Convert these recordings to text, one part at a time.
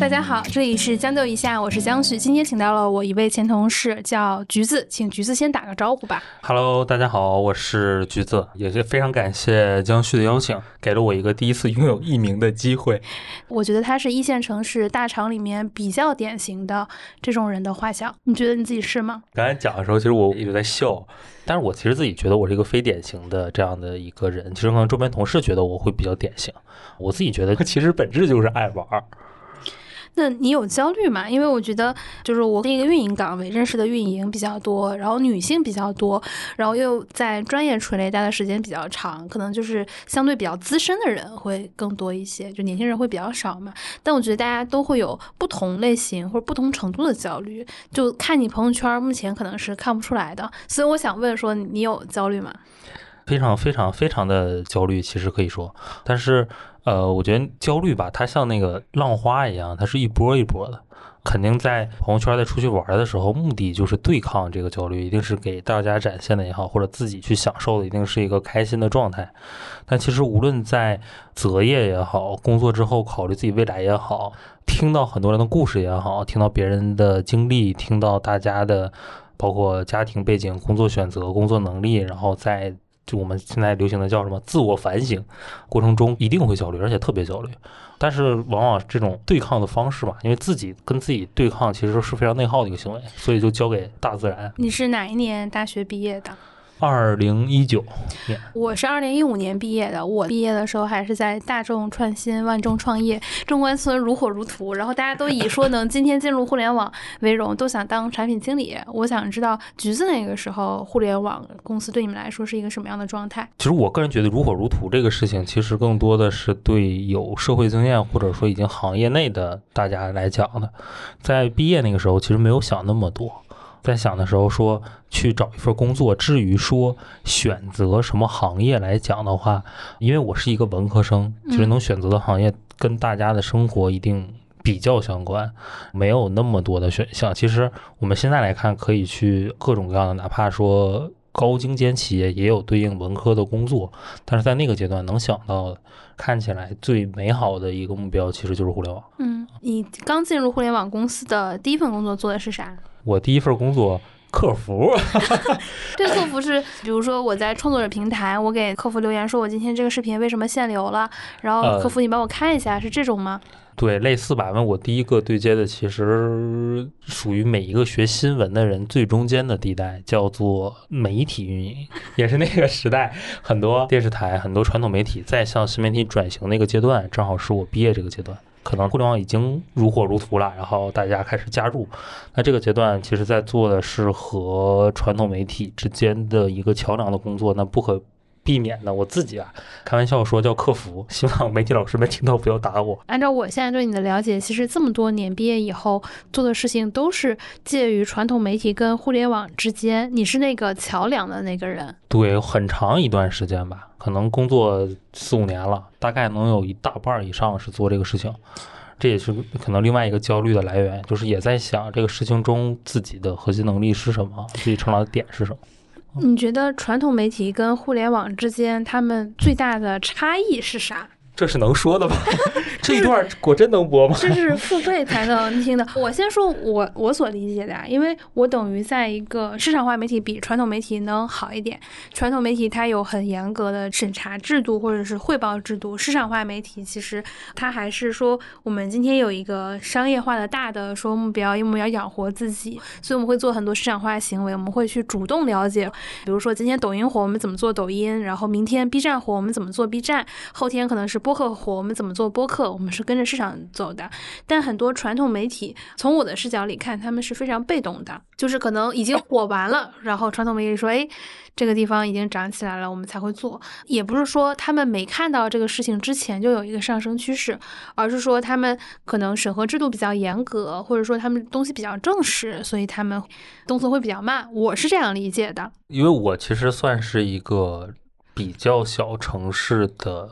大家好，这里是将就一下，我是江旭。今天请到了我一位前同事，叫橘子，请橘子先打个招呼吧。Hello，大家好，我是橘子，也是非常感谢江旭的邀请，给了我一个第一次拥有艺名的机会。我觉得他是一线城市大厂里面比较典型的这种人的画像，你觉得你自己是吗？刚才讲的时候，其实我一直在笑，但是我其实自己觉得我是一个非典型的这样的一个人。其实可能周边同事觉得我会比较典型，我自己觉得 其实本质就是爱玩儿。那你有焦虑吗？因为我觉得，就是我一个运营岗位认识的运营比较多，然后女性比较多，然后又在专业垂类待的时间比较长，可能就是相对比较资深的人会更多一些，就年轻人会比较少嘛。但我觉得大家都会有不同类型或者不同程度的焦虑，就看你朋友圈，目前可能是看不出来的。所以我想问说，你有焦虑吗？非常非常非常的焦虑，其实可以说，但是呃，我觉得焦虑吧，它像那个浪花一样，它是一波一波的。肯定在朋友圈在出去玩的时候，目的就是对抗这个焦虑，一定是给大家展现的也好，或者自己去享受的，一定是一个开心的状态。但其实无论在择业也好，工作之后考虑自己未来也好，听到很多人的故事也好，听到别人的经历，听到大家的包括家庭背景、工作选择、工作能力，然后在就我们现在流行的叫什么自我反省过程中，一定会焦虑，而且特别焦虑。但是往往这种对抗的方式吧，因为自己跟自己对抗，其实是非常内耗的一个行为，所以就交给大自然。你是哪一年大学毕业的？二零一九年，我是二零一五年毕业的。我毕业的时候还是在大众创新、万众创业、中关村如火如荼，然后大家都以说能今天进入互联网为荣，都想当产品经理。我想知道橘子那个时候互联网公司对你们来说是一个什么样的状态？其实我个人觉得如火如荼这个事情，其实更多的是对有社会经验或者说已经行业内的大家来讲的。在毕业那个时候，其实没有想那么多。在想的时候说去找一份工作，至于说选择什么行业来讲的话，因为我是一个文科生，其实能选择的行业跟大家的生活一定比较相关，没有那么多的选项。其实我们现在来看，可以去各种各样的，哪怕说高精尖企业也有对应文科的工作，但是在那个阶段能想到的，看起来最美好的一个目标，其实就是互联网。嗯，你刚进入互联网公司的第一份工作做的是啥？我第一份工作。客服，对，客服是，比如说我在创作者平台，我给客服留言说，我今天这个视频为什么限流了，然后客服你帮我看一下，呃、是这种吗？对，类似吧。问我第一个对接的，其实属于每一个学新闻的人最中间的地带，叫做媒体运营，也是那个时代很多电视台、很多传统媒体在向新媒体转型那个阶段，正好是我毕业这个阶段。可能互联网已经如火如荼了，然后大家开始加入。那这个阶段，其实在做的是和传统媒体之间的一个桥梁的工作。那不可避免的，我自己啊，开玩笑说叫客服。希望媒体老师们听到不要打我。按照我现在对你的了解，其实这么多年毕业以后做的事情都是介于传统媒体跟互联网之间，你是那个桥梁的那个人。对，很长一段时间吧。可能工作四五年了，大概能有一大半以上是做这个事情，这也是可能另外一个焦虑的来源，就是也在想这个事情中自己的核心能力是什么，自己成长的点是什么。你觉得传统媒体跟互联网之间，他们最大的差异是啥？这是能说的吗？这一段果真能播吗？这是付费才能听的。我先说我我所理解的啊，因为我等于在一个市场化媒体比传统媒体能好一点。传统媒体它有很严格的审查制度或者是汇报制度，市场化媒体其实它还是说我们今天有一个商业化的大的说目标，因为我们要养活自己，所以我们会做很多市场化行为，我们会去主动了解，比如说今天抖音火，我们怎么做抖音，然后明天 B 站火，我们怎么做 B 站，后天可能是播客火，我们怎么做播客，我们是跟着市场走的。但很多传统媒体，从我的视角里看，他们是非常被动的，就是可能已经 火完了，然后传统媒体说，哎，这个地方已经涨起来了，我们才会做。也不是说他们没看到这个事情之前就有一个上升趋势，而是说他们可能审核制度比较严格，或者说他们东西比较正式，所以他们动作会比较慢。我是这样理解的。因为我其实算是一个比较小城市的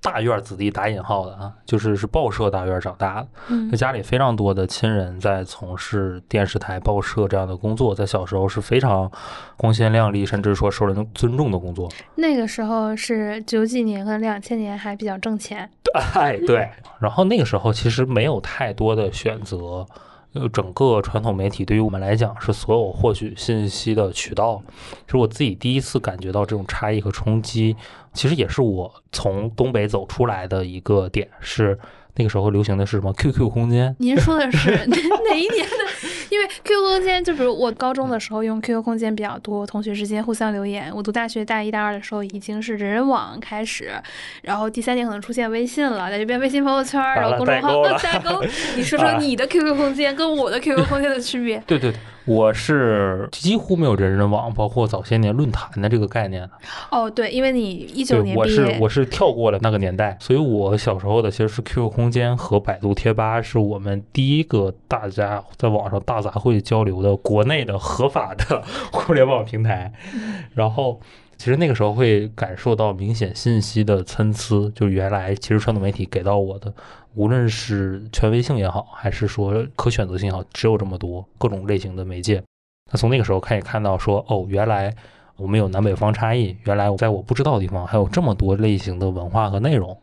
大院子弟打引号的啊，就是是报社大院长大的，嗯那家里非常多的亲人在从事电视台、报社这样的工作，在小时候是非常光鲜亮丽，甚至说受人尊重的工作。那个时候是九几年，和两千年还比较挣钱。哎，对。然后那个时候其实没有太多的选择，呃，整个传统媒体对于我们来讲是所有获取信息的渠道。其实我自己第一次感觉到这种差异和冲击，其实也是我从东北走出来的一个点是。那个时候流行的是什么？QQ 空间？您说的是 哪哪一年的？因为 QQ 空间，就比如我高中的时候用 QQ 空间比较多，同学之间互相留言。我读大学大一、大二的时候，已经是人人网开始，然后第三年可能出现微信了，在这边微信朋友圈，然后公众号 代沟。你说说你的 QQ 空间跟我的 QQ 空间的区别？对对对。我是几乎没有人人网，包括早些年论坛的这个概念的。哦，对，因为你一九年我是我是跳过了那个年代，所以我小时候的其实是 QQ 空间和百度贴吧，是我们第一个大家在网上大杂烩交流的国内的合法的互联网平台。然后，其实那个时候会感受到明显信息的参差，就原来其实传统媒体给到我的。无论是权威性也好，还是说可选择性也好，只有这么多各种类型的媒介。那从那个时候开始看到，说哦，原来我们有南北方差异，原来在我不知道的地方还有这么多类型的文化和内容。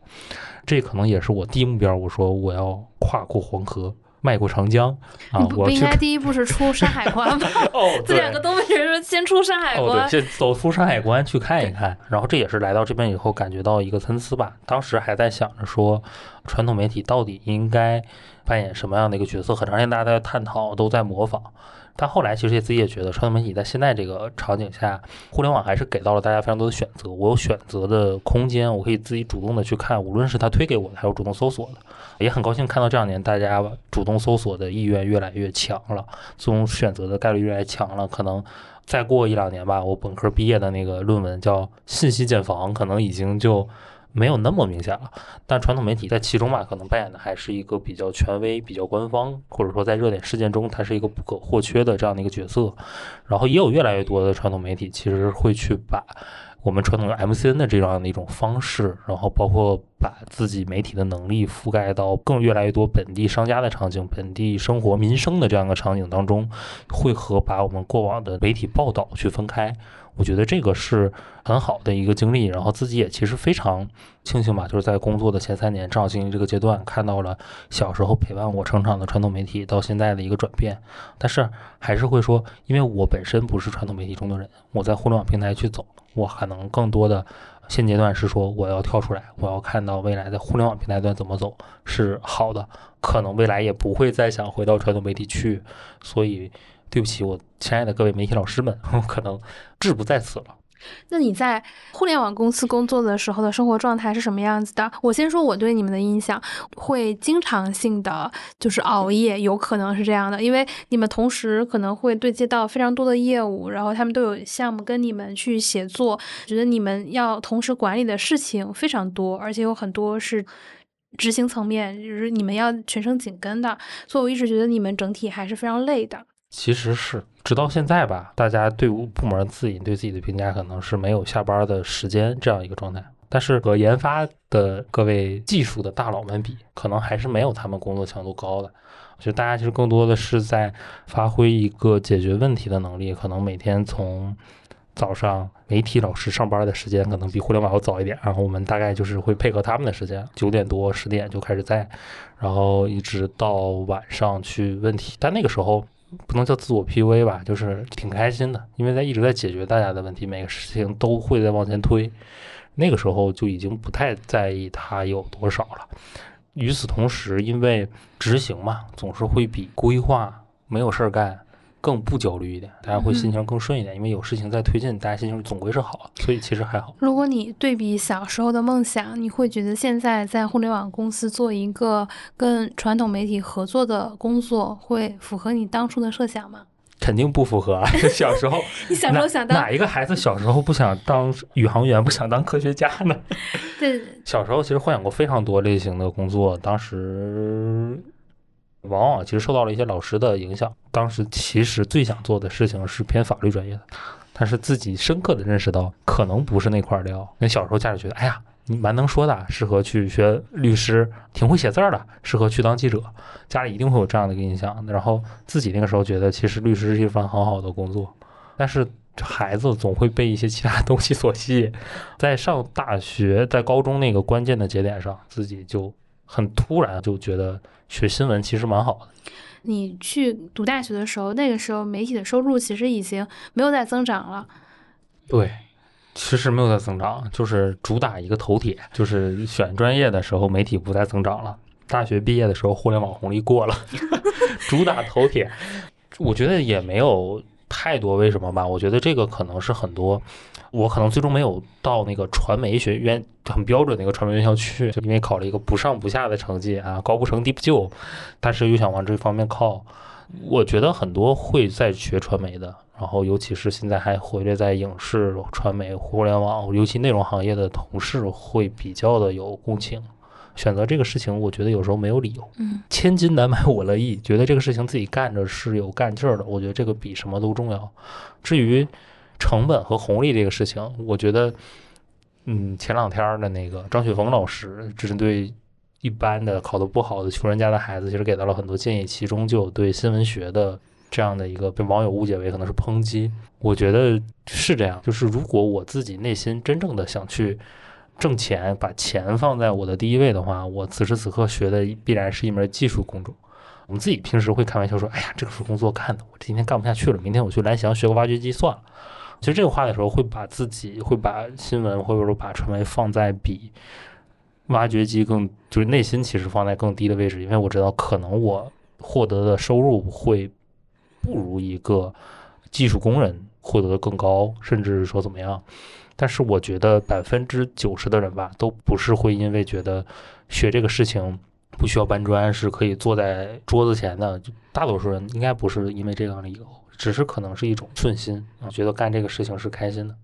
这可能也是我第一目标。我说我要跨过黄河。迈过长江 啊！不不应该第一步是出山海关吗？哦，这两个东北人说先出山海关，哦，对，先走出山海关去看一看。然后这也是来到这边以后感觉到一个参差吧。当时还在想着说，传统媒体到底应该扮演什么样的一个角色？很长时间大家在探讨，都在模仿。但后来其实也自己也觉得，传统媒体在现在这个场景下，互联网还是给到了大家非常多的选择。我有选择的空间，我可以自己主动的去看，无论是他推给我的，还有主动搜索的。也很高兴看到这两年大家主动搜索的意愿越来越强了，这种选择的概率越来越强了。可能再过一两年吧，我本科毕业的那个论文叫信息茧房，可能已经就。没有那么明显了，但传统媒体在其中吧，可能扮演的还是一个比较权威、比较官方，或者说在热点事件中，它是一个不可或缺的这样的一个角色。然后也有越来越多的传统媒体，其实会去把我们传统的 MCN 的这样的一种方式，然后包括把自己媒体的能力覆盖到更越来越多本地商家的场景、本地生活民生的这样一个场景当中，会和把我们过往的媒体报道去分开。我觉得这个是很好的一个经历，然后自己也其实非常庆幸吧，就是在工作的前三年，正好经历这个阶段，看到了小时候陪伴我成长的传统媒体到现在的一个转变。但是还是会说，因为我本身不是传统媒体中的人，我在互联网平台去走，我可能更多的现阶段是说我要跳出来，我要看到未来的互联网平台端怎么走是好的，可能未来也不会再想回到传统媒体去，所以。对不起，我亲爱的各位媒体老师们，我可能志不在此了。那你在互联网公司工作的时候的生活状态是什么样子的？我先说我对你们的印象，会经常性的就是熬夜，有可能是这样的，因为你们同时可能会对接到非常多的业务，然后他们都有项目跟你们去协作，觉得你们要同时管理的事情非常多，而且有很多是执行层面，就是你们要全程紧跟的，所以我一直觉得你们整体还是非常累的。其实是，直到现在吧，大家对部门自己对自己的评价可能是没有下班的时间这样一个状态。但是和研发的各位技术的大佬们比，可能还是没有他们工作强度高的。我觉得大家其实更多的是在发挥一个解决问题的能力。可能每天从早上媒体老师上班的时间，可能比互联网要早一点，然后我们大概就是会配合他们的时间，九点多十点就开始在，然后一直到晚上去问题。但那个时候。不能叫自我 PV 吧，就是挺开心的，因为在一直在解决大家的问题，每个事情都会在往前推。那个时候就已经不太在意它有多少了。与此同时，因为执行嘛，总是会比规划没有事儿干。更不焦虑一点，大家会心情更顺一点，因为有事情在推进，大家心情总归是好，所以其实还好。如果你对比小时候的梦想，你会觉得现在在互联网公司做一个跟传统媒体合作的工作，会符合你当初的设想吗？肯定不符合。小时候，你小时候想当哪一个孩子小时候不想当宇航员，不想当科学家呢？对，小时候其实幻想过非常多类型的工作，当时。往往其实受到了一些老师的影响。当时其实最想做的事情是偏法律专业的，但是自己深刻的认识到可能不是那块料。那小时候家里觉得，哎呀，你蛮能说的，适合去学律师，挺会写字儿的，适合去当记者。家里一定会有这样的一个印象。然后自己那个时候觉得，其实律师是一份很好的工作。但是孩子总会被一些其他东西所吸引，在上大学、在高中那个关键的节点上，自己就很突然就觉得学新闻其实蛮好的。你去读大学的时候，那个时候媒体的收入其实已经没有在增长了。对，其实没有在增长，就是主打一个头铁，就是选专业的时候媒体不再增长了。大学毕业的时候，互联网红利过了，主打头铁。我觉得也没有太多为什么吧。我觉得这个可能是很多，我可能最终没有到那个传媒学院很标准的一个传媒院校去，就因为考了一个不上不下的成绩啊，高不成低不就，但是又想往这方面靠。我觉得很多会在学传媒的，然后尤其是现在还活跃在影视、传媒、互联网，尤其内容行业的同事会比较的有共情。选择这个事情，我觉得有时候没有理由。嗯，千金难买我乐意，觉得这个事情自己干着是有干劲儿的。我觉得这个比什么都重要。至于成本和红利这个事情，我觉得，嗯，前两天的那个张雪峰老师针对一般的考得不好的穷人家的孩子，其实给到了很多建议，其中就有对新闻学的这样的一个被网友误解为可能是抨击。我觉得是这样，就是如果我自己内心真正的想去。挣钱，把钱放在我的第一位的话，我此时此刻学的必然是一门技术工种。我们自己平时会开玩笑说：“哎呀，这个是工作干的，我今天干不下去了，明天我去蓝翔学个挖掘机算了。”其实这个话的时候，会把自己会把新闻或者说把传媒放在比挖掘机更就是内心其实放在更低的位置，因为我知道可能我获得的收入会不如一个技术工人获得的更高，甚至说怎么样。但是我觉得百分之九十的人吧，都不是会因为觉得学这个事情不需要搬砖，是可以坐在桌子前的。大多数人应该不是因为这样的理由，只是可能是一种顺心啊，觉得干这个事情是开心的。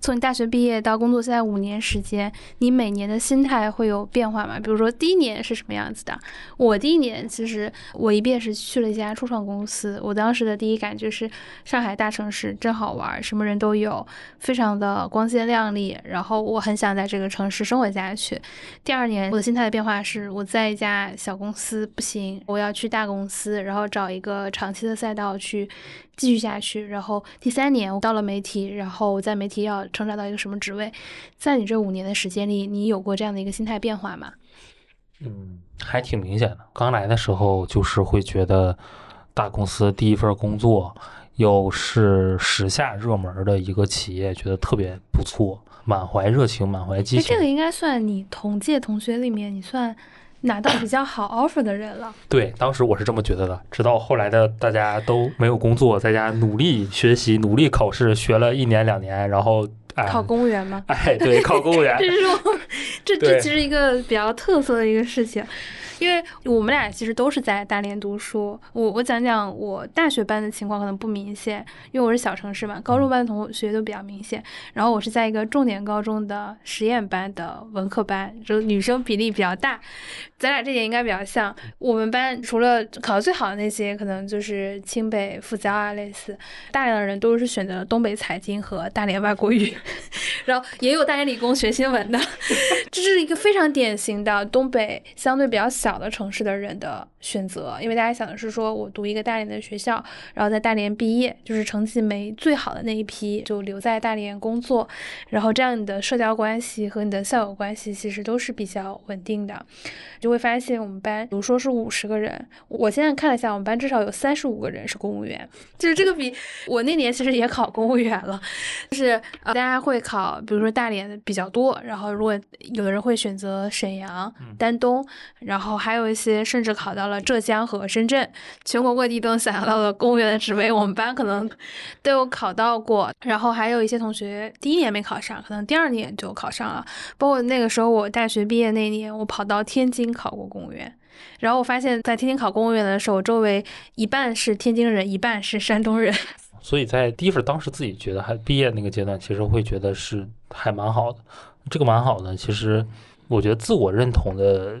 从你大学毕业到工作现在五年时间，你每年的心态会有变化吗？比如说第一年是什么样子的？我第一年其实我一毕业时去了一家初创公司，我当时的第一感觉是上海大城市真好玩，什么人都有，非常的光鲜亮丽，然后我很想在这个城市生活下去。第二年我的心态的变化是我在一家小公司不行，我要去大公司，然后找一个长期的赛道去。继续下去，然后第三年我到了媒体，然后我在媒体要成长到一个什么职位？在你这五年的时间里，你有过这样的一个心态变化吗？嗯，还挺明显的。刚来的时候就是会觉得大公司第一份工作，又是时下热门的一个企业，觉得特别不错，满怀热情，满怀激情。这个应该算你同届同学里面，你算。拿到比较好 offer 的人了，对，当时我是这么觉得的。直到后来的大家都没有工作，在家努力学习、努力考试，学了一年两年，然后考公务员吗？哎，对，考公务员，这是这这其实一个比较特色的一个事情。因为我们俩其实都是在大连读书，我我讲讲我大学班的情况可能不明显，因为我是小城市嘛，高中班的同学都比较明显。然后我是在一个重点高中的实验班的文科班，就女生比例比较大，咱俩这点应该比较像。我们班除了考的最好的那些，可能就是清北复交啊类似，大量的人都是选择东北财经和大连外国语，然后也有大连理工学新闻的，这是一个非常典型的东北相对比较小。小的城市的人的选择，因为大家想的是说，我读一个大连的学校，然后在大连毕业，就是成绩没最好的那一批就留在大连工作，然后这样你的社交关系和你的校友关系其实都是比较稳定的。就会发现我们班，比如说是五十个人，我现在看了一下，我们班至少有三十五个人是公务员，就是这个比我那年其实也考公务员了，就是大家会考，比如说大连比较多，然后如果有的人会选择沈阳、丹东，然后。还有一些甚至考到了浙江和深圳，全国各地都想象到的公务员的职位，我们班可能都有考到过。然后还有一些同学第一年没考上，可能第二年就考上了。包括那个时候我大学毕业那年，我跑到天津考过公务员。然后我发现，在天津考公务员的时候，周围一半是天津人，一半是山东人。所以在第一份当时自己觉得还毕业那个阶段，其实会觉得是还蛮好的。这个蛮好的，其实我觉得自我认同的。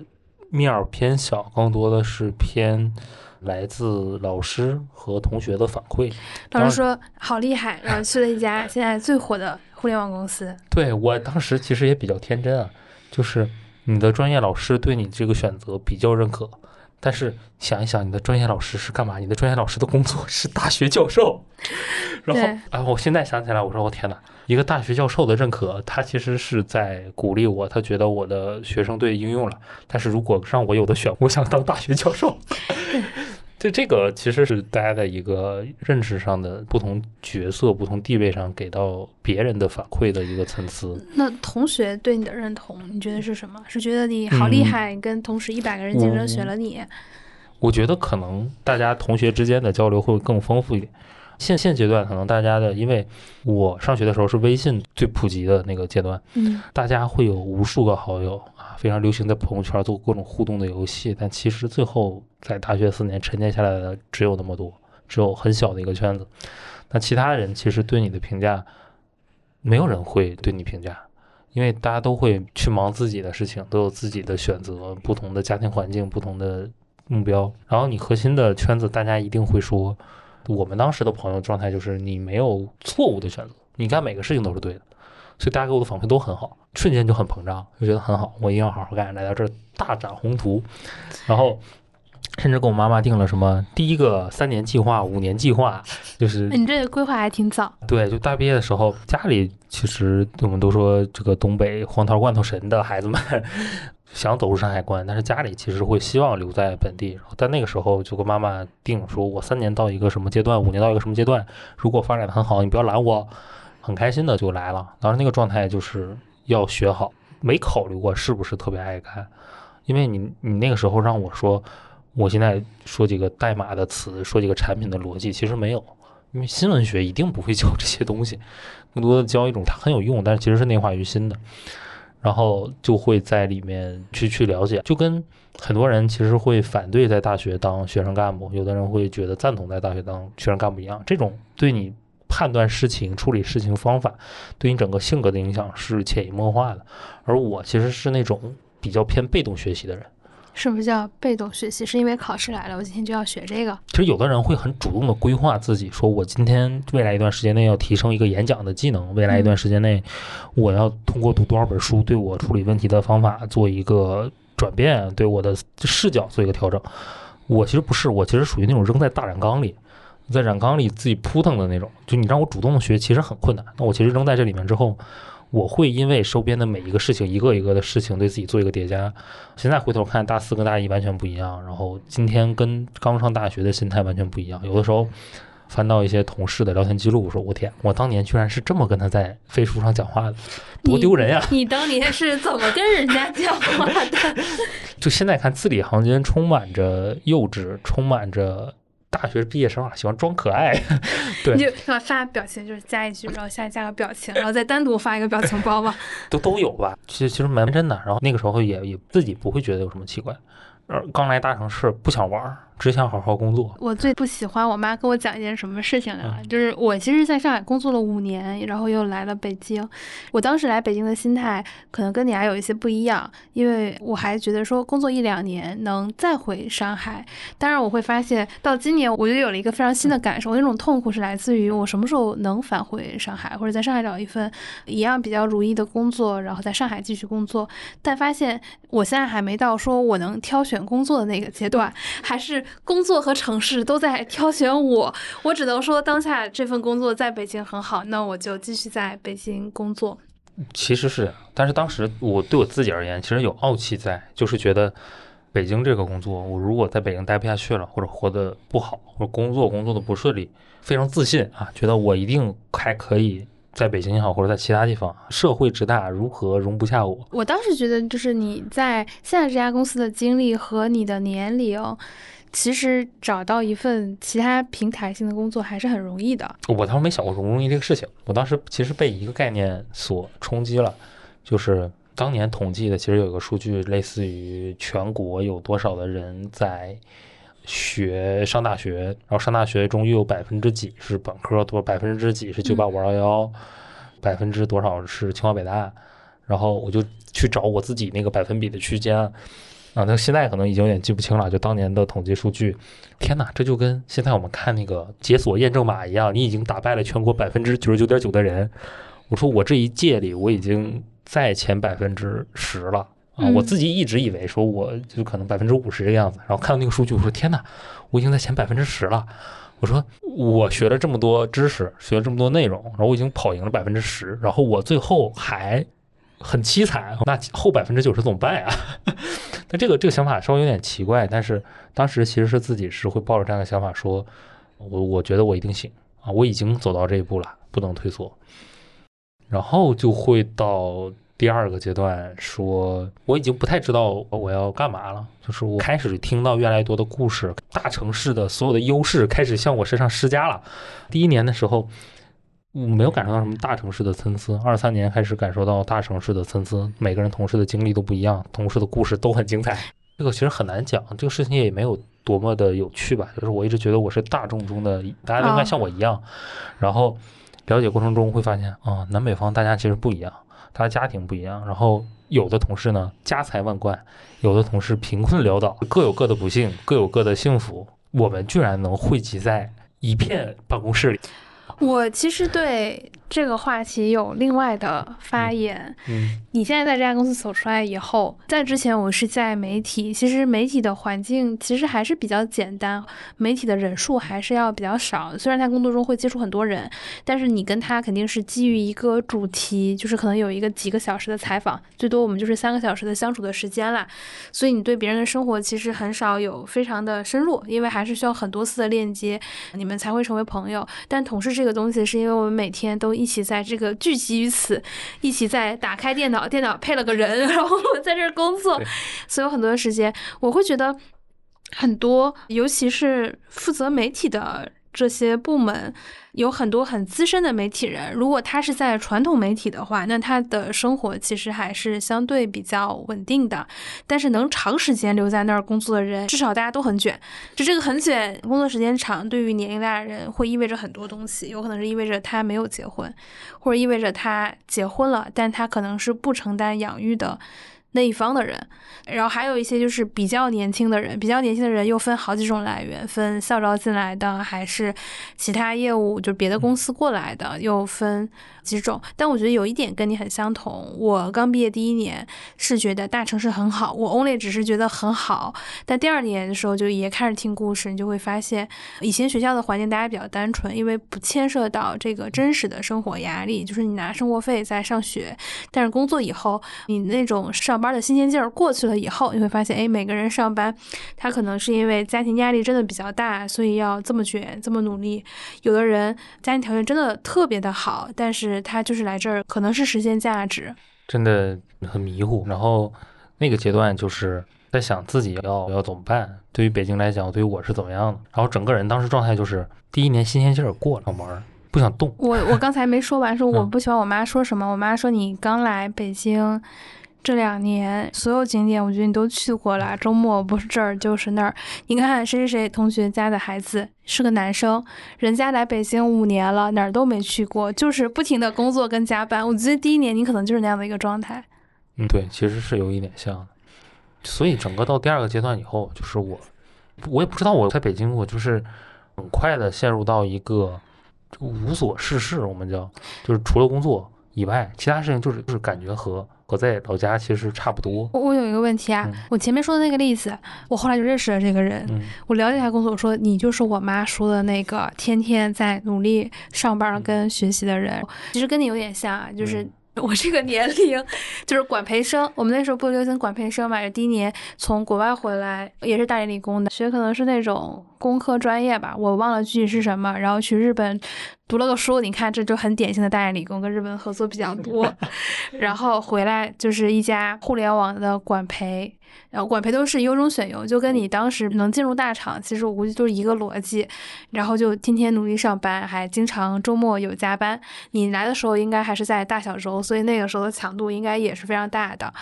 面儿偏小，更多的是偏来自老师和同学的反馈。老师说好厉害，然后去了一家现在最火的互联网公司。对我当时其实也比较天真啊，就是你的专业老师对你这个选择比较认可，但是想一想，你的专业老师是干嘛？你的专业老师的工作是大学教授。然后对啊，我现在想起来，我说我天哪，一个大学教授的认可，他其实是在鼓励我，他觉得我的学生对应用了。但是如果让我有的选，我想当大学教授。就这个其实是大家在一个认识上的不同角色、不同地位上给到别人的反馈的一个层次。那同学对你的认同，你觉得是什么？是觉得你好厉嗯害，跟同时一百个人竞争选了你？我觉得可能大家同学之间的交流会更丰富一点。现现阶段可能大家的，因为我上学的时候是微信最普及的那个阶段，嗯大家会有无数个好友啊，非常流行在朋友圈做各种互动的游戏，但其实最后在大学四年沉淀下来的只有那么多，只有很小的一个圈子。那其他人其实对你的评价，没有人会对你评价，因为大家都会去忙自己的事情，都有自己的选择，不同的家庭环境，不同的目标。然后你核心的圈子，大家一定会说，我们当时的朋友状态就是你没有错误的选择，你干每个事情都是对的。所以大家给我的反馈都很好，瞬间就很膨胀，就觉得很好，我一定要好好干，来到这儿大展宏图。然后甚至跟我妈妈定了什么第一个三年计划、五年计划，就是哎你这个规划还挺早。对，就大毕业的时候，家里其实我们都说这个东北黄桃罐头神的孩子们想走入山海关，但是家里其实会希望留在本地。然后但那个时候就跟妈妈定说，我三年到一个什么阶段，五年到一个什么阶段，如果发展的很好，你不要拦我，很开心的就来了。当时那个状态就是要学好，没考虑过是不是特别爱干，因为你你那个时候让我说，我现在说几个代码的词，说几个产品的逻辑，其实没有。因为新闻学一定不会教这些东西，更多的教一种它很有用，但是其实是内化于心的，然后就会在里面去去了解，就跟很多人其实会反对在大学当学生干部，有的人会觉得赞同在大学当学生干部一样，这种对你判断事情、处理事情方法，对你整个性格的影响是潜移默化的，而我其实是那种比较偏被动学习的人。是不是叫被动学习？是因为考试来了，我今天就要学这个。其实有的人会很主动的规划自己，说我今天未来一段时间内要提升一个演讲的技能，未来一段时间内我要通过读多少本书，对我处理问题的方法做一个转变，对我的视角做一个调整。我其实不是，我其实属于那种扔在大染缸里，在染缸里自己扑腾的那种。就你让我主动的学，其实很困难。那我其实扔在这里面之后，我会因为收编的每一个事情，一个一个的事情，对自己做一个叠加。现在回头看，大四跟大一完全不一样，然后今天跟刚上大学的心态完全不一样。有的时候翻到一些同事的聊天记录，我说我天，我当年居然是这么跟他在飞书上讲话的，多丢人呀！你当年是怎么跟人家讲话的？就现在看，字里行间充满着幼稚，充满着大学毕业生啊喜欢装可爱。对你就发发表情，就是加一句，然后下加个表情，然后再单独发一个表情包吧。都都有吧，其实其实蛮真的。然后那个时候也也自己不会觉得有什么奇怪，呃，刚来大城市不想玩儿，只想好好工作。我最不喜欢我妈跟我讲一件什么事情来了，嗯就是我其实在上海工作了五年，然后又来了北京。我当时来北京的心态可能跟你还有一些不一样，因为我还觉得说工作一两年能再回上海。当然，我会发现到今年我就有了一个非常新的感受，那种痛苦是来自于我什么时候能返回上海，或者在上海找一份一样比较如意的工作，然后在上海继续工作。但发现我现在还没到说我能挑选工作的那个阶段，还是工作和城市都在挑选我。我只能说当下这份工作在北京很好，那我就继续在北京工作。其实是，但是当时我对我自己而言，其实有傲气在，就是觉得北京这个工作，我如果在北京待不下去了，或者活得不好，或者工作工作的不顺利，非常自信啊，觉得我一定还可以在北京也好，或者在其他地方，社会之大，如何容不下我？我当时觉得，就是你在现在这家公司的经历和你的年龄，其实找到一份其他平台性的工作还是很容易的。我当时没想过容不容易这个事情，我当时其实被一个概念所冲击了，就是当年统计的，其实有个数据，类似于全国有多少的人在学上大学，然后上大学中又有百分之几是本科，多百分之几是九八五二幺幺，百分之多少是清华北大，然后我就去找我自己那个百分比的区间。啊，那现在可能已经有点记不清了，就当年的统计数据，天哪，这就跟现在我们看那个解锁验证码一样，你已经打败了全国百分之九十九点九的人。我说我这一届里，我已经在前百分之十了啊，我自己一直以为说我就可能百分之五十这个样子，然后看到那个数据，我说天哪，我已经在前百分之十了。我说我学了这么多知识，学了这么多内容，然后我已经跑赢了百分之十，然后我最后还很凄惨，那后百分之九十怎么办呀？那这个这个想法稍微有点奇怪，但是当时其实是自己是会抱着这样的想法说，我我觉得我一定行啊，我已经走到这一步了，不能退缩，然后就会到。第二个阶段说，我已经不太知道我要干嘛了。就是我开始听到越来越多的故事，大城市的所有的优势开始向我身上施加了。第一年的时候，我没有感受到什么大城市的参差。二三年开始感受到大城市的参差，每个人同事的经历都不一样，同事的故事都很精彩。这个其实很难讲，这个事情也没有多么的有趣吧。就是我一直觉得我是大众中的，大家都应该像我一样。然后了解过程中会发现，啊，南北方大家其实不一样。他家庭不一样，然后有的同事呢家财万贯，有的同事贫困潦倒，各有各的不幸，各有各的幸福。我们居然能汇集在一片办公室里。我其实对。这个话题有另外的发言。嗯，你现在在这家公司走出来以后，在之前我是在媒体，其实媒体的环境其实还是比较简单，媒体的人数还是要比较少。虽然在工作中会接触很多人，但是你跟他肯定是基于一个主题，就是可能有一个几个小时的采访，最多我们就是三个小时的相处的时间啦。所以你对别人的生活其实很少有非常的深入，因为还是需要很多次的链接，你们才会成为朋友。但同事这个东西，是因为我们每天都。一起在这个聚集于此，一起在打开电脑，电脑配了个人，然后在这儿工作，所以有很多时间，我会觉得很多，尤其是负责媒体的。这些部门有很多很资深的媒体人，如果他是在传统媒体的话，那他的生活其实还是相对比较稳定的。但是能长时间留在那儿工作的人，至少大家都很卷。就这个很卷，工作时间长，对于年龄大的人会意味着很多东西，有可能是意味着他没有结婚，或者意味着他结婚了，但他可能是不承担养育的。那一方的人，然后还有一些就是比较年轻的人，比较年轻的人又分好几种来源，分校招进来的，还是其他业务就别的公司过来的，又分。几种，但我觉得有一点跟你很相同。我刚毕业第一年是觉得大城市很好，我 only 只是觉得很好。但第二年的时候就也开始听故事，你就会发现，以前学校的环境大家比较单纯，因为不牵涉到这个真实的生活压力，就是你拿生活费在上学。但是工作以后，你那种上班的新鲜劲儿过去了以后，你会发现，哎，每个人上班，他可能是因为家庭压力真的比较大，所以要这么卷，这么努力。有的人家庭条件真的特别的好，但是他就是来这儿，可能是实现价值，真的很迷糊。然后那个阶段就是在想自己要要怎么办。对于北京来讲，对于我是怎么样的？然后整个人当时状态就是第一年新鲜劲儿过了，门儿不想动。我我刚才没说完，说我不喜欢我妈说什么。我妈说你刚来北京。这两年所有景点，我觉得你都去过了。周末不是这儿就是那儿。你看谁谁谁同学家的孩子是个男生，人家来北京五年了，哪儿都没去过，就是不停的工作跟加班。我觉得第一年你可能就是那样的一个状态。嗯，对，其实是有一点像。所以整个到第二个阶段以后，就是我，我也不知道我在北京，我就是很快的陷入到一个无所事事，我们叫就是除了工作以外，其他事情就是就是感觉和。和在老家其实差不多。我我有一个问题啊，我前面说的那个例子，我后来就认识了这个人。我了解他工作，我说你就是我妈说的那个天天在努力上班跟学习的人。其实跟你有点像啊，就是 我这个年龄就是管培生。我们那时候不流行管培生嘛，第一年从国外回来，也是大连理工的，学可能是那种工科专业吧，我忘了具体是什么。然后去日本。读了个书，你看这就很典型的大连理工跟日本合作比较多，然后回来就是一家互联网的管培。然后管培都是优中选优，就跟你当时能进入大厂，其实我估计都是一个逻辑。然后就天天努力上班，还经常周末有加班。你来的时候应该还是在大小周，所以那个时候的强度应该也是非常大的。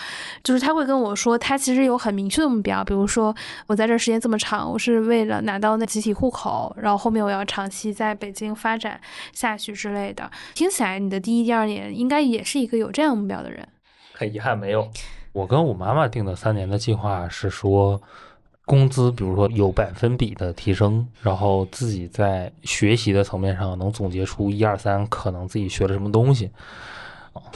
就是他会跟我说，他其实有很明确的目标，比如说我在这时间这么长，我是为了拿到那集体户口，然后后面我要长期在北京发展下去之类的。听起来你的第一、第二年应该也是一个有这样目标的人。很遗憾，没有。我跟我妈妈定的三年的计划是说，工资比如说有百分比的提升，然后自己在学习的层面上能总结出一二三，可能自己学了什么东西。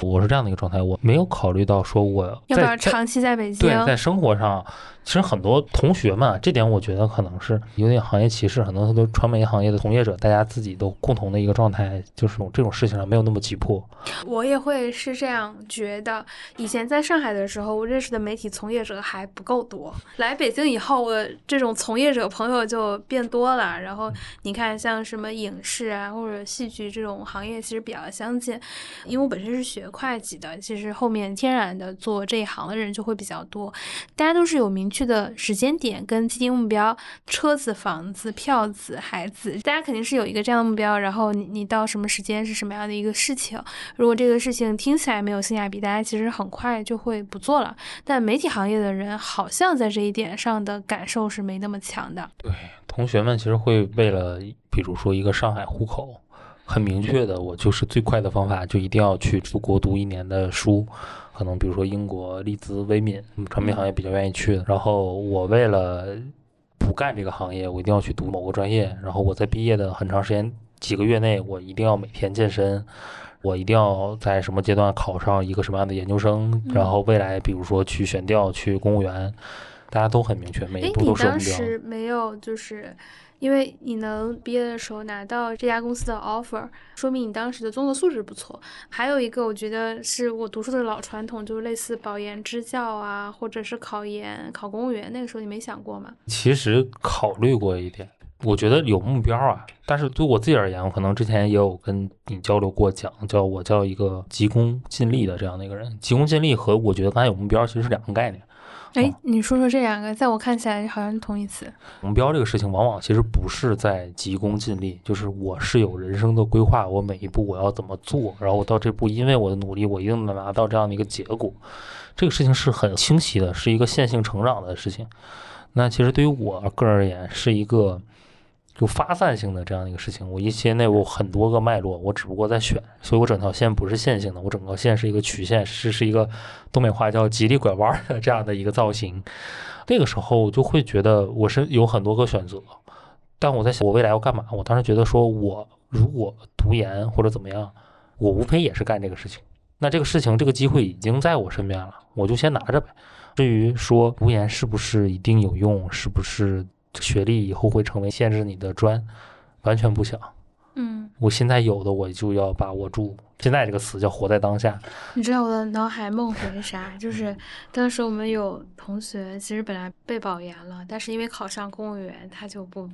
我是这样的一个状态，我没有考虑到说我要不要长期在北京？对在生活上，其实很多同学嘛，这点我觉得可能是有点行业歧视，很多都传媒行业的从业者，大家自己都共同的一个状态，就是这种事情上没有那么急迫。我也会是这样觉得。以前在上海的时候，我认识的媒体从业者还不够多。来北京以后，我这种从业者朋友就变多了。然后你看，像什么影视啊或者戏剧这种行业，其实比较相近。因为我本身是学会计的，其实后面天然的做这一行的人就会比较多。大家都是有明确的时间点跟既定目标，车子、房子、票子、孩子，大家肯定是有一个这样的目标。然后你你到什么时间是什么样的一个事情？如果这个事情听起来没有性价比，大家其实很快就会不做了。但媒体行业的人好像在这一点上的感受是没那么强的。对，同学们其实会为了，比如说一个上海户口，很明确的，我就是最快的方法，就一定要去出国读一年的书。可能比如说英国利兹、威敏，传媒行业比较愿意去的。然后我为了不干这个行业，我一定要去读某个专业。然后我在毕业的很长时间几个月内，我一定要每天健身。我一定要在什么阶段考上一个什么样的研究生，然后未来比如说去选调去公务员，大家都很明确，每一步都是目标。你当时没有就是因为你能毕业的时候拿到这家公司的 offer，说明你当时的综合素质不错。还有一个我觉得是我读书的老传统，就是类似保研支教啊，或者是考研考公务员，那个时候你没想过吗？其实考虑过一点。我觉得有目标啊，但是对我自己而言，我可能之前也有跟你交流过，讲叫我叫一个急功近利的这样的一个人。急功近利和我觉得刚才有目标其实是两个概念。哎，你说说这两个，在我看起来好像是同义词。目标这个事情往往其实不是在急功近利，就是我是有人生的规划，我每一步我要怎么做，然后我到这步因为我的努力，我一定能拿到这样的一个结果。这个事情是很清晰的，是一个线性成长的事情。那其实对于我个人而言，是一个。就发散性的这样一个事情，我一些内部很多个脉络，我只不过在选，所以我整条线不是线性的，我整个线是一个曲线，是是一个东北话叫“极力拐弯”的这样的一个造型。那个时候我就会觉得我是有很多个选择，但我在想我未来要干嘛？我当时觉得说我如果读研或者怎么样，我无非也是干这个事情。那这个事情这个机会已经在我身边了，我就先拿着呗。至于说读研是不是一定有用，是不是？学历以后会成为限制你的专，完全不想。嗯，我现在有的我就要把握住。现在这个词叫活在当下。你知道我的脑海梦回啥？就是当时我们有同学，其实本来被保研了，但是因为考上公务员，他就不，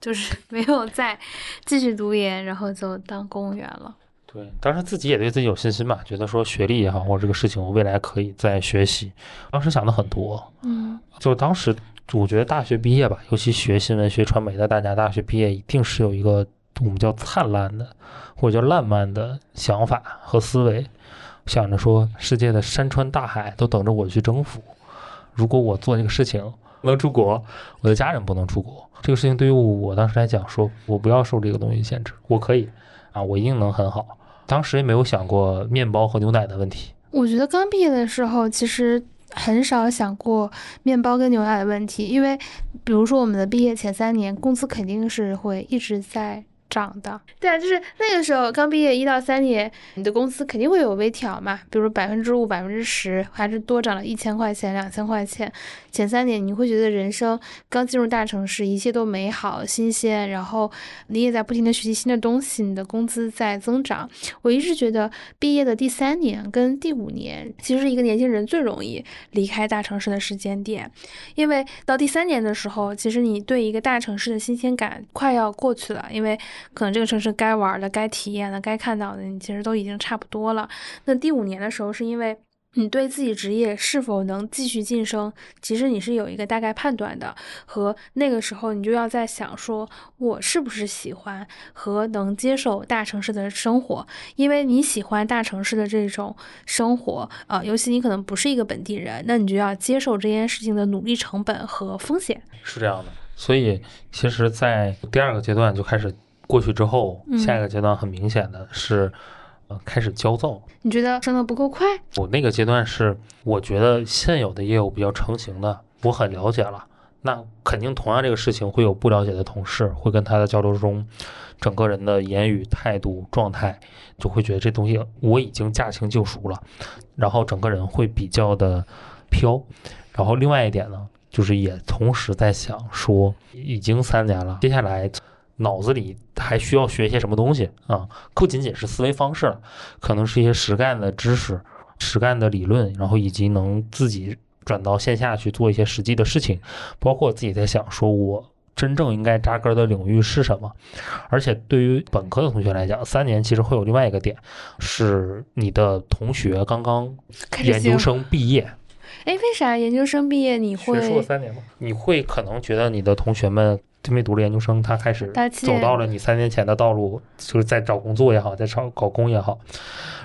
就是 没有再继续读研，然后就当公务员了。对，当时自己也对自己有信心嘛，觉得说学历也好，或者这个事情我未来可以再学习。当时想的很多，嗯，就当时。我觉得大学毕业吧，尤其学新闻、学传媒的，大家大学毕业一定是有一个我们叫灿烂的，或者叫烂漫的想法和思维，想着说世界的山川大海都等着我去征服。如果我做这个事情能出国，我的家人不能出国，这个事情对于我当时来讲，说我不要受这个东西限制，我可以啊，我一定能很好。当时也没有想过面包和牛奶的问题。我觉得刚毕业的时候，其实。很少想过面包跟牛奶的问题，因为比如说我们的毕业前三年，工资肯定是会一直在。涨的，对啊，就是那个时候刚毕业一到三年，你的工资肯定会有微调嘛，比如百分之五、百分之十，还是多涨了一千块钱、两千块钱。前三年你会觉得人生刚进入大城市，一切都美好、新鲜，然后你也在不停的学习新的东西，你的工资在增长。我一直觉得毕业的第三年跟第五年，其实是一个年轻人最容易离开大城市的时间点，因为到第三年的时候，其实你对一个大城市的新鲜感快要过去了，因为。可能这个城市该玩的、该体验的、该看到的，你其实都已经差不多了。那第五年的时候，是因为你对自己职业是否能继续晋升，其实你是有一个大概判断的。和那个时候，你就要在想说，我是不是喜欢和能接受大城市的生活？因为你喜欢大城市的这种生活，啊，尤其你可能不是一个本地人，那你就要接受这件事情的努力成本和风险。是这样的，所以其实，在第二个阶段就开始。过去之后，下一个阶段很明显的是，呃，开始焦躁。你觉得升的不够快？我那个阶段是，我觉得现有的业务比较成型的，我很了解了，那肯定同样这个事情会有不了解的同事，会跟他的交流中，整个人的言语态度状态，就会觉得这东西我已经驾轻就熟了，然后整个人会比较的飘。然后另外一点呢，就是也同时在想说，已经三年了，接下来脑子里还需要学一些什么东西啊？不仅仅是思维方式了，可能是一些实干的知识、实干的理论，然后以及能自己。转到线下去做一些实际的事情，包括我自己在想，说我真正应该扎根的领域是什么？而且对于本科的同学来讲，三年其实会有另外一个点，是你的同学刚刚研究生毕业。哎，为啥研究生毕业你会？学三年吗？你会可能觉得你的同学们因为读了研究生，他开始走到了你三年前的道路，就是在找工作也好，在找搞工也好，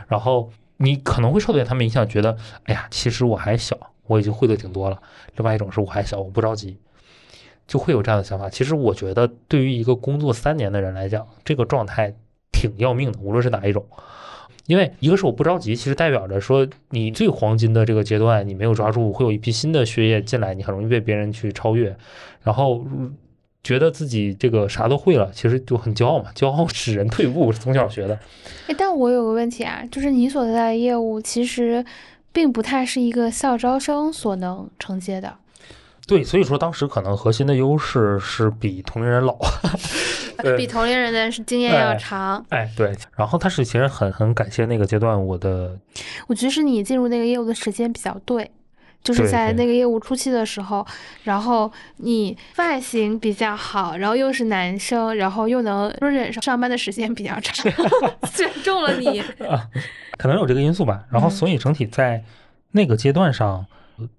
然后你可能会受到他们影响，觉得哎呀，其实我还小。我已经会的挺多了。另外一种是我还小，我不着急，就会有这样的想法。其实我觉得，对于一个工作三年的人来讲，这个状态挺要命的，无论是哪一种。因为一个是我不着急，其实代表着说你最黄金的这个阶段你没有抓住，会有一批新的血液进来，你很容易被别人去超越。然后觉得自己这个啥都会了，其实就很骄傲嘛，骄傲使人退步，从小学的。哎，但我有个问题啊，就是你所在的业务其实。并不太是一个校招生所能承接的，对，所以说当时可能核心的优势是比同龄人老，比同龄人的是经验要长，哎，对。然后他是其实很很感谢那个阶段我的，我觉得是你进入那个业务的时间比较对。就是在那个业务初期的时候，然后你外形比较好，然后又是男生，然后又能上班的时间比较长，选中了你，可能有这个因素吧。然后所以整体在那个阶段上。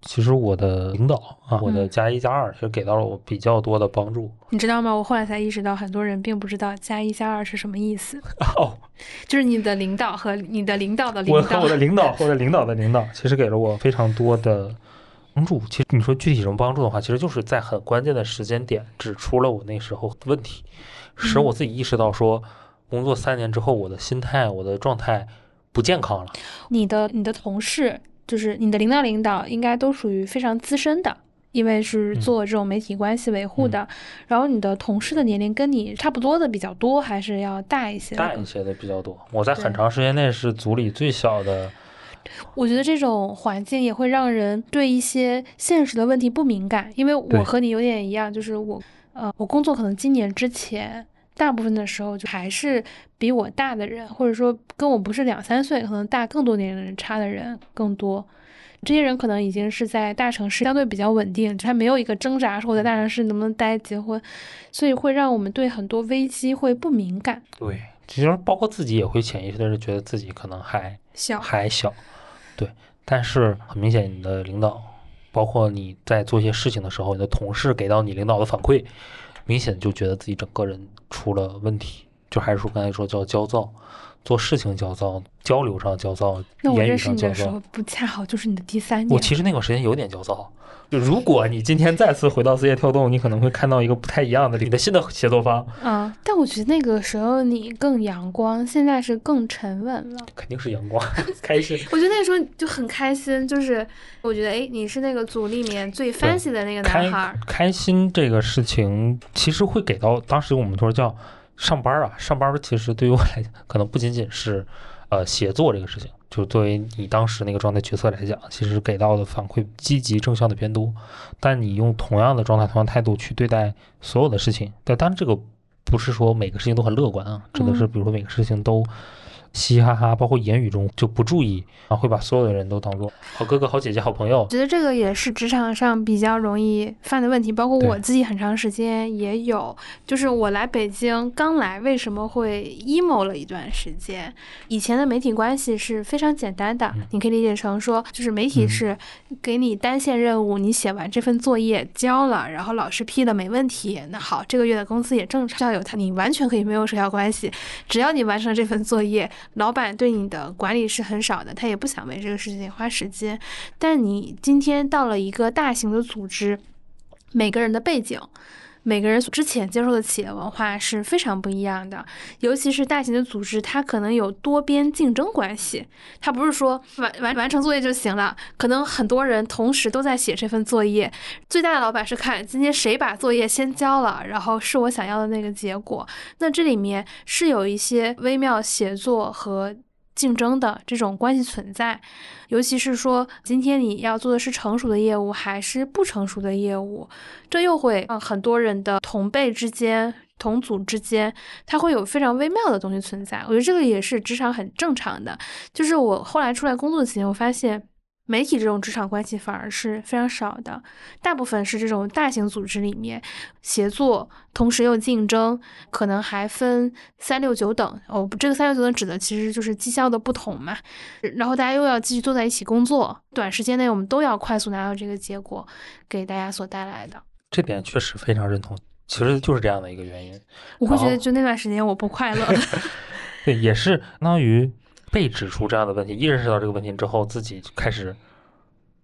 其实我的领导啊，我的加一加二，其实给到了我比较多的帮助。你知道吗？我后来才意识到，很多人并不知道加一加二是什么意思。哦，就是你的领导和你的领导的领导。我和我的领导或者领导的领导，其实给了我非常多的帮助。其实你说具体什么帮助的话，其实就是在很关键的时间点指出了我那时候的问题，使我自己意识到说，工作三年之后，我的心态、我的状态不健康了。你的你的同事。就是你的领导，领导应该都属于非常资深的，因为是做这种媒体关系维护的。然后你的同事的年龄跟你差不多的比较多，还是要大一些？大一些的比较多。我在很长时间内是组里最小的。我觉得这种环境也会让人对一些现实的问题不敏感，因为我和你有点一样，就是我呃，我工作可能今年之前。大部分的时候就还是比我大的人，或者说跟我不是两三岁，可能大更多年龄差的人更多。这些人可能已经是在大城市相对比较稳定，还没有一个挣扎说我在大城市能不能待结婚，所以会让我们对很多危机会不敏感。对，其实包括自己也会潜意识的是觉得自己可能还小，还小。对，但是很明显，你的领导，包括你在做一些事情的时候，你的同事给到你领导的反馈。明显就觉得自己整个人出了问题，就还是说刚才说叫焦躁，做事情焦躁，交流上焦躁，言语上焦躁，不恰好就是你的第三年。我其实那个时间有点焦躁。就如果你今天再次回到字节跳动，你可能会看到一个不太一样的你的新的协作方。啊，但我觉得那个时候你更阳光，现在是更沉稳了。肯定是阳光，开心。我觉得那个时候就很开心，就是我觉得哎，你是那个组里面最 fancy 的那个男孩。开心这个事情其实会给到当时我们说叫上班啊，上班其实对于我来讲，可能不仅仅是呃写作这个事情。就作为你当时那个状态决策来讲，其实给到的反馈积极正向的偏多，但你用同样的状态、同样态度去对待所有的事情，但当然这个不是说每个事情都很乐观啊，指的是比如说每个事情都。嘻嘻哈哈，包括言语中就不注意啊，会把所有的人都当做好哥哥、好姐姐、好朋友。觉得这个也是职场上比较容易犯的问题，包括我自己很长时间也有。就是我来北京刚来，为什么会 emo 了一段时间？以前的媒体关系是非常简单的，你可以理解成说，就是媒体是给你单线任务，你写完这份作业交了，然后老师批了没问题，那好，这个月的工资也正常。校友他，你完全可以没有社交关系，只要你完成了这份作业。老板对你的管理是很少的，他也不想为这个事情花时间。但你今天到了一个大型的组织，每个人的背景、每个人之前接受的企业文化是非常不一样的，尤其是大型的组织，它可能有多边竞争关系，它不是说完完完成作业就行了，可能很多人同时都在写这份作业，最大的老板是看今天谁把作业先交了，然后是我想要的那个结果，那这里面是有一些微妙协作和。竞争的这种关系存在，尤其是说今天你要做的是成熟的业务还是不成熟的业务，这又会让很多人的同辈之间、同组之间，它会有非常微妙的东西存在。我觉得这个也是职场很正常的。就是我后来出来工作期间，我发现。媒体这种职场关系反而是非常少的，大部分是这种大型组织里面协作，同时又竞争，可能还分三六九等。哦，这个三六九等指的其实就是绩效的不同嘛。然后大家又要继续坐在一起工作，短时间内我们都要快速拿到这个结果，给大家所带来的。这点确实非常认同，其实就是这样的一个原因。我会觉得就那段时间我不快乐。对，也是相当于。被指出这样的问题，意识到这个问题之后，自己开始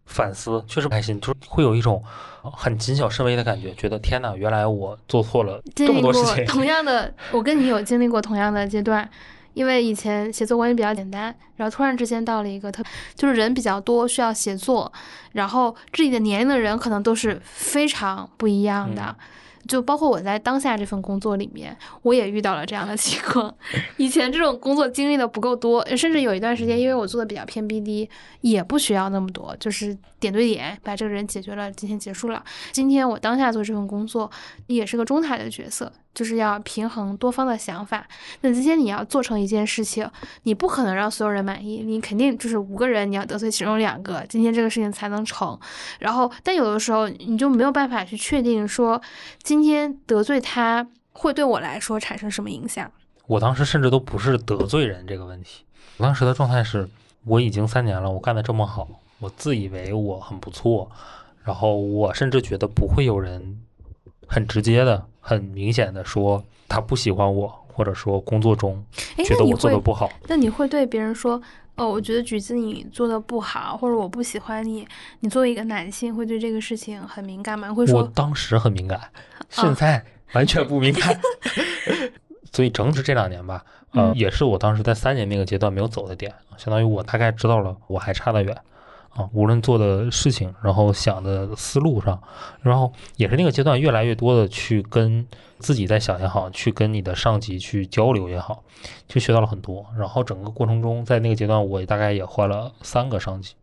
反思，确实不开心，就是会有一种很谨小慎微的感觉，觉得天哪，原来我做错了这么多事情。同样的，我跟你有经历过同样的阶段，因为以前写作关系比较简单，然后突然之间到了一个特，就是人比较多，需要写作，然后自己的年龄的人可能都是非常不一样的。就包括我在当下这份工作里面，我也遇到了这样的情况。以前这种工作经历的不够多，甚至有一段时间，因为我做的比较偏 BD，也不需要那么多，就是点对点把这个人解决了，今天结束了。今天我当下做这份工作，也是个中台的角色。就是要平衡多方的想法。那今天你要做成一件事情，你不可能让所有人满意，你肯定就是五个人，你要得罪其中两个，今天这个事情才能成。然后，但有的时候你就没有办法去确定说，今天得罪他会对我来说产生什么影响。我当时甚至都不是得罪人这个问题，我当时的状态是，我已经三年了，我干的这么好，我自以为我很不错，然后我甚至觉得不会有人。很直接的、很明显的说他不喜欢我，或者说工作中觉得我做的不好。那你会对别人说：“哦，我觉得橘子你做的不好，或者我不喜欢你。”你作为一个男性，会对这个事情很敏感吗？会说？我当时很敏感，现在完全不敏感。所以整体这两年吧，呃，也是我当时在三年那个阶段没有走的点，相当于我大概知道了我还差得远。啊，无论做的事情，然后想的思路上，然后也是那个阶段，越来越多的去跟自己在想也好，去跟你的上级去交流也好，就学到了很多。然后整个过程中，在那个阶段，我大概也换了三个上级，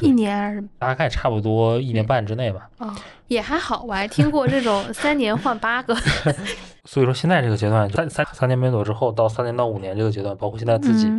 一年大概差不多一年半之内吧。哦，也还好，我还听过这种三年换八个。所以说，现在这个阶段，三三三年没走之后，到三年到五年这个阶段，包括现在自己，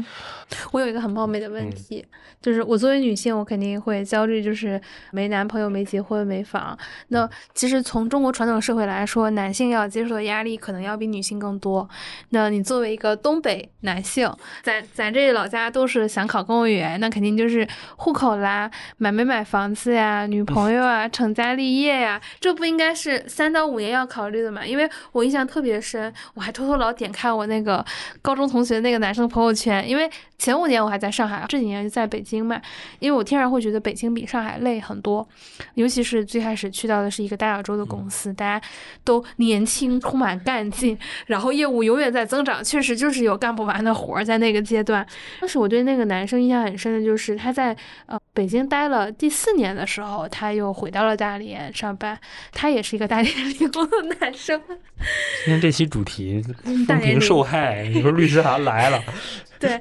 我有一个很冒昧的问题，就是我作为女性，我肯定会焦虑，就是没男朋友、没结婚、没房。那其实从中国传统社会来说，男性要接受的压力可能要比女性更多。那你作为一个东北男性，咱咱这老家都是想考公务员，那肯定就是户口啦、买没买房子呀、女朋友啊、成家立业呀，这不应该是三到五年要考虑的嘛？因为我印象特。特别深，我还偷偷老点开我那个高中同学那个男生朋友圈，因为前五年我还在上海，这几年就在北京嘛。因为我天然会觉得北京比上海累很多，尤其是最开始去到的是一个大亚洲的公司，大家都年轻，充满干劲，然后业务永远在增长，确实就是有干不完的活儿在那个阶段。当时我对那个男生印象很深的就是他在呃北京待了第四年的时候，他又回到了大连上班，他也是一个大连理工的男生。今天这期主题风评受害，你说律师函来了，对，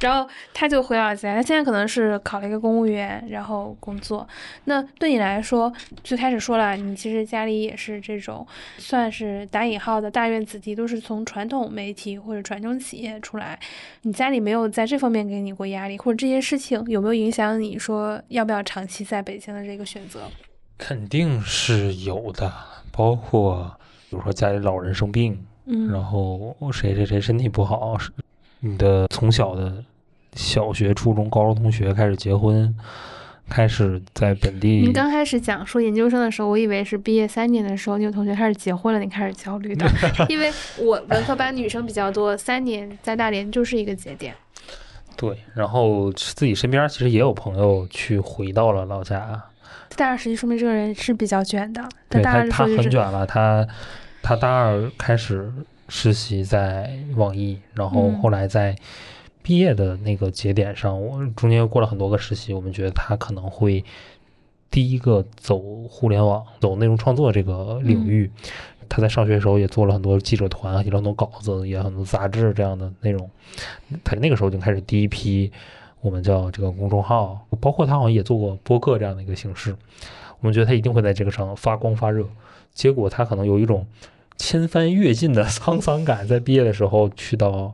然后他就回老家，他现在可能是考了一个公务员，然后工作。那对你来说，最开始说了，你其实家里也是这种算是打引号的大院子弟，都是从传统媒体或者传统企业出来。你家里没有在这方面给你过压力，或者这些事情有没有影响你说要不要长期在北京的这个选择？肯定是有的，包括。比如说家里老人生病，嗯，然后谁谁谁身体不好，你的从小的小学、初中、高中同学开始结婚，开始在本地。您刚开始讲说研究生的时候，我以为是毕业三年的时候，你有同学开始结婚了，你开始焦虑的，因为我文科班女生比较多，三年在大连就是一个节点。对，然后自己身边其实也有朋友去回到了老家。大二实习说明这个人是比较卷的。对他，他很卷了。他他大二开始实习在网易，然后嗯后来在毕业的那个节点上，我中间又过了很多个实习。我们觉得他可能会第一个走互联网、走内容创作这个领域。他在上学的时候也做了很多记者团，写了很多稿子，也很多杂志这样的内容。他那个时候就开始第一批我们叫这个公众号，包括他好像也做过播客这样的一个形式。我们觉得他一定会在这个上发光发热。结果他可能有一种千帆越尽的沧桑感，在毕业的时候去到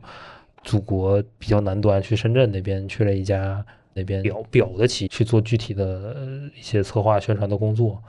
祖国比较南端，去深圳那边去了一家那边表表的企去做具体的一些策划宣传的工作，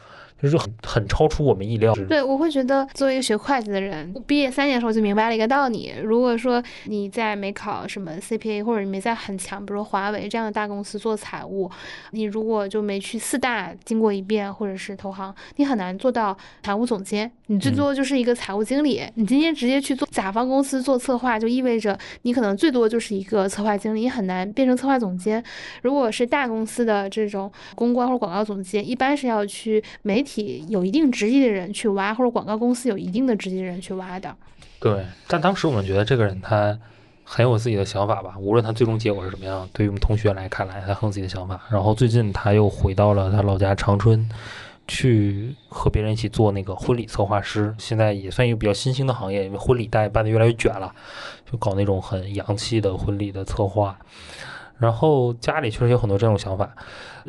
就是很很超出我们意料。对，我会觉得作为一个学会计的人，毕业三年的时候就明白了一个道理：如果说你在没考什么 CPA，或者你没在很强，比如说华为这样的大公司做财务，你如果就没去四大经过一遍，或者是投行，你很难做到财务总监，你最嗯多就是一个财务经理。你今天直接去做甲方公司做策划，就意味着你可能最多就是一个策划经理，你很难变成策划总监。如果是大公司的这种公关或者广告总监，一般是要去媒体有一定职级的人去挖，或者广告公司有一定的职级的人去挖的。对，但当时我们觉得这个人他很有自己的想法吧，无论他最终结果是什么样，对于我们同学来看来，他很有自己的想法。然后最近他又回到了他老家长春，去和别人一起做那个婚礼策划师，现在也算一个比较新兴的行业，因为婚礼大家办的越来越卷了，就搞那种很洋气的婚礼的策划。然后家里确实有很多这种想法，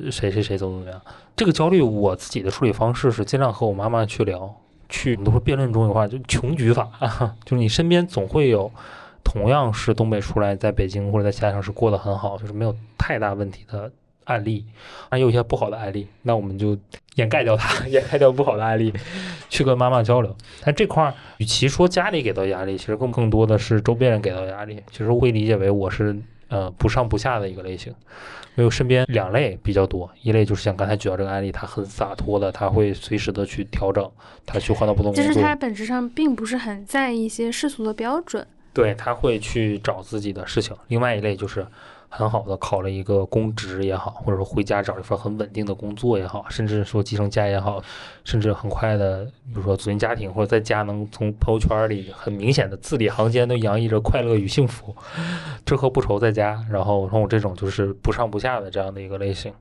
谁谁谁怎么怎么样。这个焦虑，我自己的处理方式是尽量和我妈妈去聊，去我们都说辩论中有话，就穷举法，就是你身边总会有同样是东北出来，在北京或者在其他城市过得很好，就是没有太大问题的案例，还有一些不好的案例，那我们就掩盖掉它，掩盖掉不好的案例，去跟妈妈交流。但这块儿，与其说家里给到压力，其实更更多的是周边人给到压力。其实会理解为我是呃不上不下的一个类型。因为我身边两类比较多，一类就是像刚才举到这个案例，他很洒脱的，他会随时的去调整，他去换到不同工作，就是他本质上并不是很在意一些世俗的标准。对他会去找自己的事情。另外一类就是很好的考了一个公职也好，或者说回家找一份很稳定的工作也好，甚至说继承家也好，甚至很快的，比如说组建家庭，或者在家能从朋友圈里很明显的字里行间都洋溢着快乐与幸福，吃喝不愁在家。然后像我这种就是不上不下的这样的一个类型。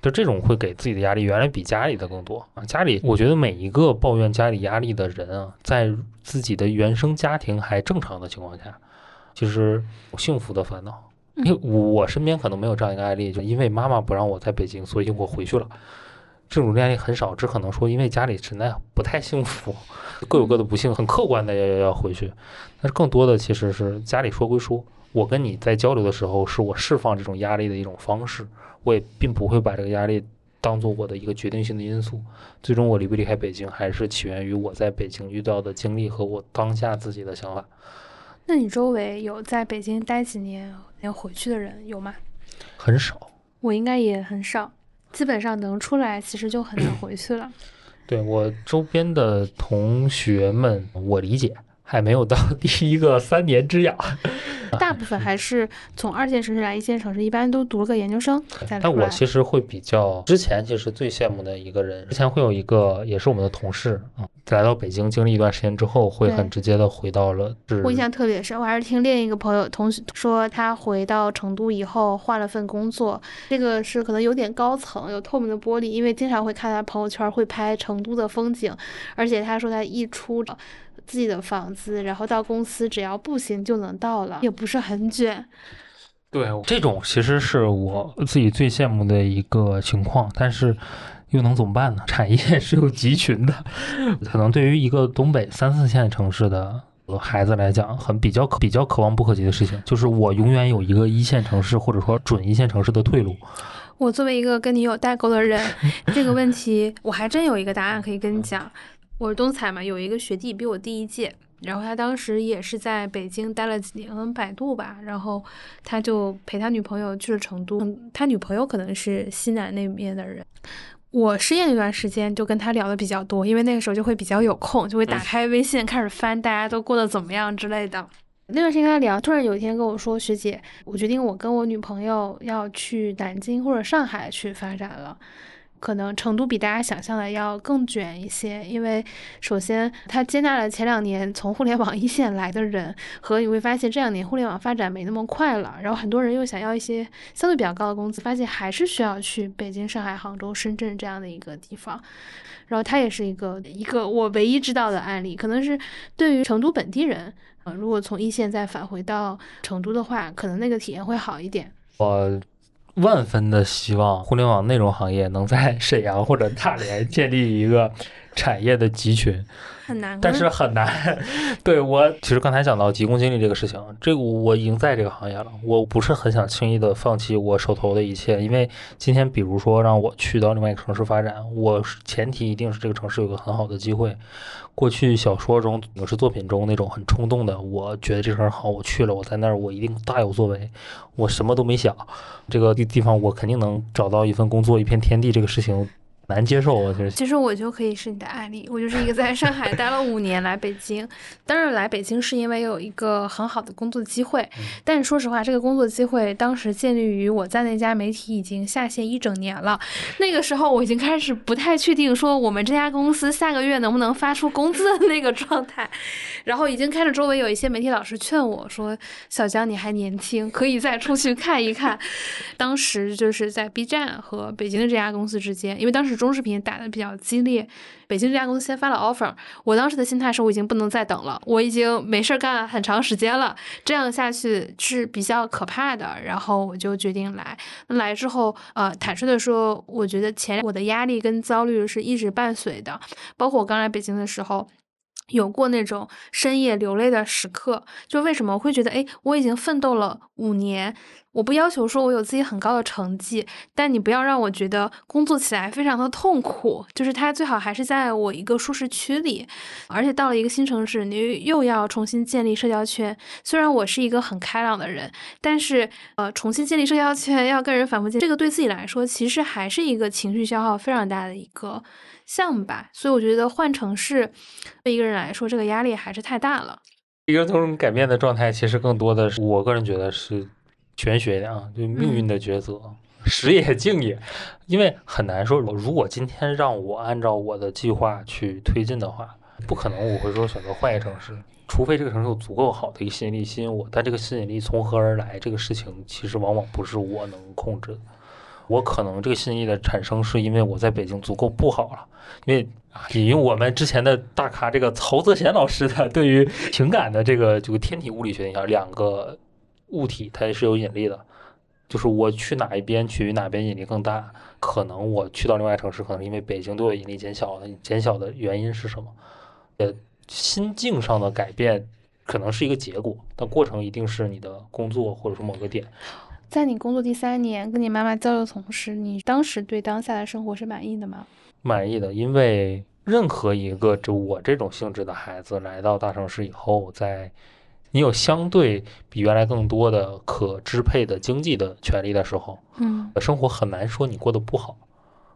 就这种会给自己的压力，原来比家里的更多啊！家里，我觉得每一个抱怨家里压力的人啊，在自己的原生家庭还正常的情况下，其实有幸福的烦恼。因为我身边可能没有这样一个案例，就因为妈妈不让我在北京，所以我回去了。这种案例很少，只可能说因为家里实在不太幸福，各有各的不幸，很客观的要要要回去。但是更多的其实是家里说归说，我跟你在交流的时候，是我释放这种压力的一种方式。我也并不会把这个压力当做我的一个决定性的因素。最终我离不离开北京，还是起源于我在北京遇到的经历和我当下自己的想法。那你周围有在北京待几年要回去的人有吗？很少。我应该也很少，基本上能出来其实就很难回去了。对我周边的同学们，我理解还没有到 第一个三年之痒。大部分还是从二线城市来一线城市，一般都读了个研究生再但我。其实会比较，之前其实最羡慕的一个人，之前会有一个也是我们的同事啊，来到北京经历一段时间之后，会很直接的回到了我印象特别深，我还是听另一个朋友同学说，他回到成都以后换了份工作，这个是可能有点高层，有透明的玻璃，因为经常会看他朋友圈会拍成都的风景，而且他说他一出自己的房子，然后到公司只要步行就能到了，也不是很卷。对，这种其实是我自己最羡慕的一个情况，但是又能怎么办呢？产业是有集群的，可能对于一个东北三四线城市的孩子来讲，很比较可比较可望不可及的事情，就是我永远有一个一线城市或者说准一线城市的退路。我作为一个跟你有代沟的人，这个问题我还真有一个答案可以跟你讲。我是东财嘛，有一个学弟比我第一届，然后他当时也是在北京待了几年，可能百度吧，然后他就陪他女朋友去了成都，嗯他女朋友可能是西南那边的人。我失业那段时间就跟他聊的比较多，因为那个时候就会比较有空，就会打开微信开始翻大家都过得怎么样之类的。那段时间跟他聊，突然有一天跟我说：“学姐，我决定我跟我女朋友要去南京或者上海去发展了。”可能成都比大家想象的要更卷一些，因为首先它接纳了前两年从互联网一线来的人，和你会发现这两年互联网发展没那么快了，然后很多人又想要一些相对比较高的工资，发现还是需要去北京、上海、杭州、深圳这样的一个地方。然后它也是一个一个我唯一知道的案例，可能是对于成都本地人，呃，如果从一线再返回到成都的话，可能那个体验会好一点。我。万分的希望互联网内容行业能在沈阳或者大连建立一个产业的集群，很难，但是很难。对我，其实刚才讲到急功近利这个事情，这个我已经在这个行业了，我不是很想轻易的放弃我手头的一切，因为今天比如说让我去到另外一个城市发展，我前提一定是这个城市有个很好的机会。过去小说中、影视作品中那种很冲动的，我觉得这事儿好，我去了，我在那儿我一定大有作为，我什么都没想，这个地地方我肯定能找到一份工作，一片天地，这个事情。难接受我觉得，其实我就可以是你的案例。我就是一个在上海待了五年，来北京。当然，来北京是因为有一个很好的工作机会。但是说实话，这个工作机会当时建立于我在那家媒体已经下线一整年了。那个时候，我已经开始不太确定说我们这家公司下个月能不能发出工资的那个状态。然后已经开始周围有一些媒体老师劝我说：“小江，你还年轻，可以再出去看一看。”当时就是在 B 站和北京的这家公司之间，因为当时。中视频打的比较激烈，北京这家公司先发了 offer，我当时的心态是我已经不能再等了，我已经没事干很长时间了，这样下去是比较可怕的。然后我就决定来，来之后，呃，坦率的说，我觉得前我的压力跟焦虑是一直伴随的，包括我刚来北京的时候。有过那种深夜流泪的时刻，就为什么会觉得，哎，我已经奋斗了五年，我不要求说我有自己很高的成绩，但你不要让我觉得工作起来非常的痛苦，就是它最好还是在我一个舒适区里，而且到了一个新城市，你又要重新建立社交圈。虽然我是一个很开朗的人，但是呃，重新建立社交圈，要跟人反复见，这个对自己来说，其实还是一个情绪消耗非常大的一个。项目吧，所以我觉得换城市对一个人来说，这个压力还是太大了。一个这种改变的状态，其实更多的是我个人觉得是玄学的啊，就命运的抉择，时也境也。因为很难说，如果今天让我按照我的计划去推进的话，不可能我会说选择换一个城市，除非这个城市有足够好的一个吸引力吸引我。但这个吸引力从何而来，这个事情其实往往不是我能控制的。我可能这个心意的产生是因为我在北京足够不好了，因为引用我们之前的大咖这个曹泽贤老师的对于情感的这个这个天体物理学影响，两个物体它也是有引力的，就是我去哪一边取于哪边引力更大，可能我去到另外城市，可能因为北京对我引力减小了，减小的原因是什么？呃，心境上的改变可能是一个结果，但过程一定是你的工作或者说某个点。在你工作第三年，跟你妈妈交流的同时，你当时对当下的生活是满意的吗？满意的，因为任何一个就我这种性质的孩子来到大城市以后，在你有相对比原来更多的可支配的经济的权利的时候，嗯，生活很难说你过得不好。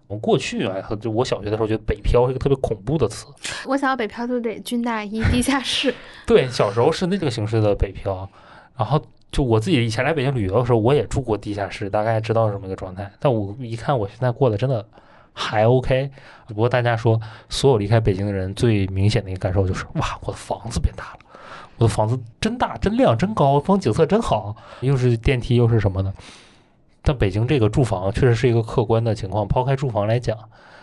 我过去啊，就我小学的时候觉得北漂是一个特别恐怖的词。我想要北漂就得军大衣、地下室。对，小时候是那个形式的北漂，然后。就我自己以前来北京旅游的时候，我也住过地下室，大概知道是什么一个状态。但我一看我现在过得真的还 OK。不过大家说，所有离开北京的人最明显的一个感受就是，哇，我的房子变大了，我的房子真大、真亮、真高，风景色真好，又是电梯又是什么的。但北京这个住房确实是一个客观的情况，抛开住房来讲，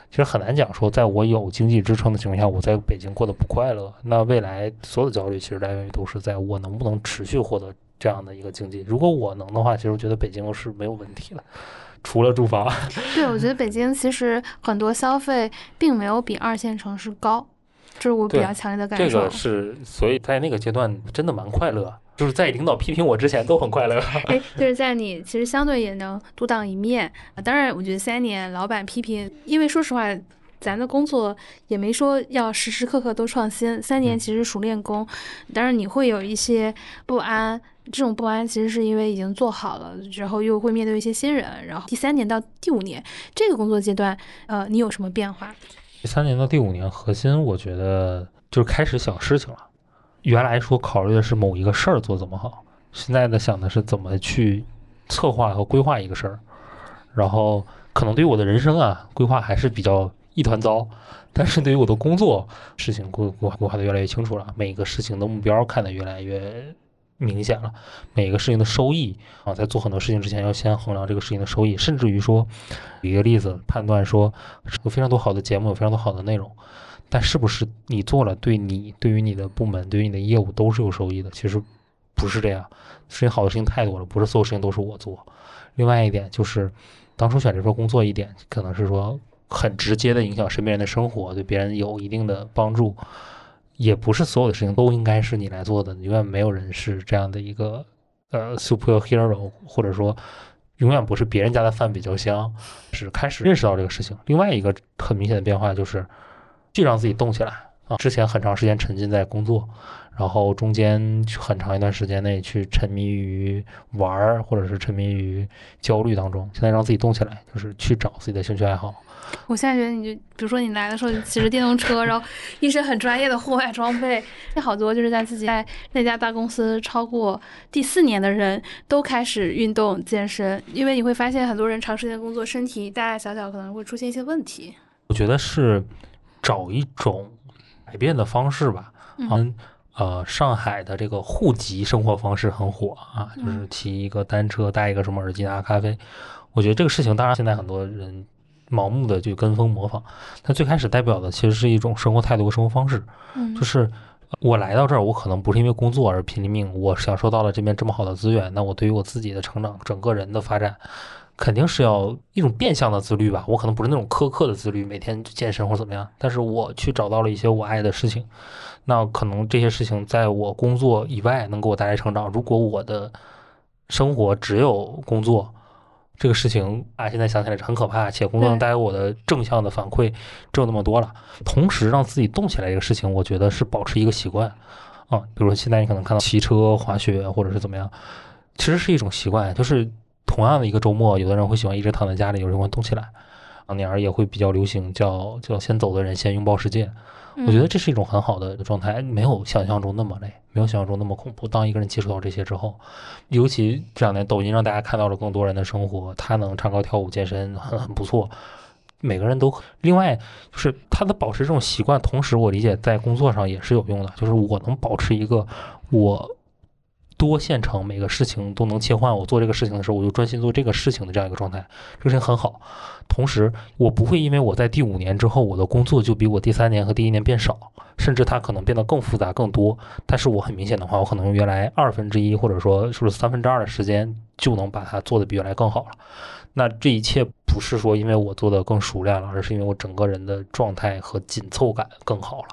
其实很难讲说，在我有经济支撑的情况下，我在北京过得不快乐。那未来所有的焦虑其实来源于都是在我能不能持续获得。这样的一个经济，如果我能的话，其实我觉得北京是没有问题的，除了住房。对，我觉得北京其实很多消费并没有比二线城市高，这是我比较强烈的感受。这个是，所以在那个阶段真的蛮快乐，就是在领导批评我之前都很快乐。哎，就是在你其实相对也能独当一面。当然，我觉得三年老板批评，因为说实话。咱的工作也没说要时时刻刻都创新，三年其实熟练工，当然你会有一些不安，这种不安其实是因为已经做好了，然后又会面对一些新人，然后第三年到第五年这个工作阶段，呃，你有什么变化？第三年到第五年，核心我觉得就是开始想事情了。原来说考虑的是某一个事儿做怎么好，现在的想的是怎么去策划和规划一个事儿，然后。可能对于我的人生啊规划还是比较一团糟，但是对于我的工作事情规规划规划的越来越清楚了，每个事情的目标看得越来越明显了，每个事情的收益啊，在做很多事情之前要先衡量这个事情的收益，甚至于说，举一个例子判断说有非常多好的节目，有非常多好的内容，但是不是你做了对你对于你的部门对于你的业务都是有收益的？其实不是这样，事情好的事情太多了，不是所有事情都是我做。另外一点就是，当初选这份工作一点可能是说很直接的影响身边人的生活，对别人有一定的帮助，也不是所有的事情都应该是你来做的，永远没有人是这样的一个呃 superhero，或者说永远不是别人家的饭比较香，是开始认识到这个事情。另外一个很明显的变化就是，去让自己动起来啊！之前很长时间沉浸在工作，然后中间很长一段时间内去沉迷于玩儿，或者是沉迷于焦虑当中。现在让自己动起来，就是去找自己的兴趣爱好。我现在觉得你就，比如说你来的时候，你骑着电动车，然后一身很专业的户外装备，那好多就是在自己在那家大公司超过第四年的人都开始运动健身，因为你会发现很多人长时间工作，身体大大小小可能会出现一些问题。我觉得是找一种改变的方式吧。嗯呃，上海的这个户籍生活方式很火啊，就是骑一个单车，带一个什么耳机拿咖啡。我觉得这个事情，当然现在很多人盲目的就跟风模仿，它最开始代表的其实是一种生活态度和生活方式。嗯就是我来到这儿，我可能不是因为工作而拼了命，我享受到了这边这么好的资源，那我对于我自己的成长、整个人的发展，肯定是要一种变相的自律吧。我可能不是那种苛刻的自律，每天健身或怎么样，但是我去找到了一些我爱的事情，那可能这些事情在我工作以外能给我带来成长。如果我的生活只有工作，这个事情啊，现在想起来是很可怕，且工作能对带给我的正向的反馈只有那么多了。同时让自己动起来这个事情，我觉得是保持一个习惯啊。比如说现在你可能看到骑车、滑雪或者是怎么样，其实是一种习惯，就是同样的一个周末，有的人会喜欢一直躺在家里，有人会动起来。啊，那儿也会比较流行叫叫先走的人先拥抱世界。我觉得这是一种很好的状态，没有想象中那么累，没有想象中那么恐怖。当一个人接触到这些之后，尤其这两年抖音让大家看到了更多人的生活，他能唱歌、跳舞、健身，很很不错。每个人都另外就是他的保持这种习惯，同时我理解在工作上也是有用的，就是我能保持一个我多线程，每个事情都能切换。我做这个事情的时候，我就专心做这个事情的这样一个状态，这个事情很好。同时，我不会因为我在第五年之后，我的工作就比我第三年和第一年变少，甚至它可能变得更复杂、更多。但是我很明显的话，我可能用原来二分之一或者说是不是三分之二的时间，就能把它做得比原来更好了。那这一切不是说因为我做的更熟练了，而是因为我整个人的状态和紧凑感更好了。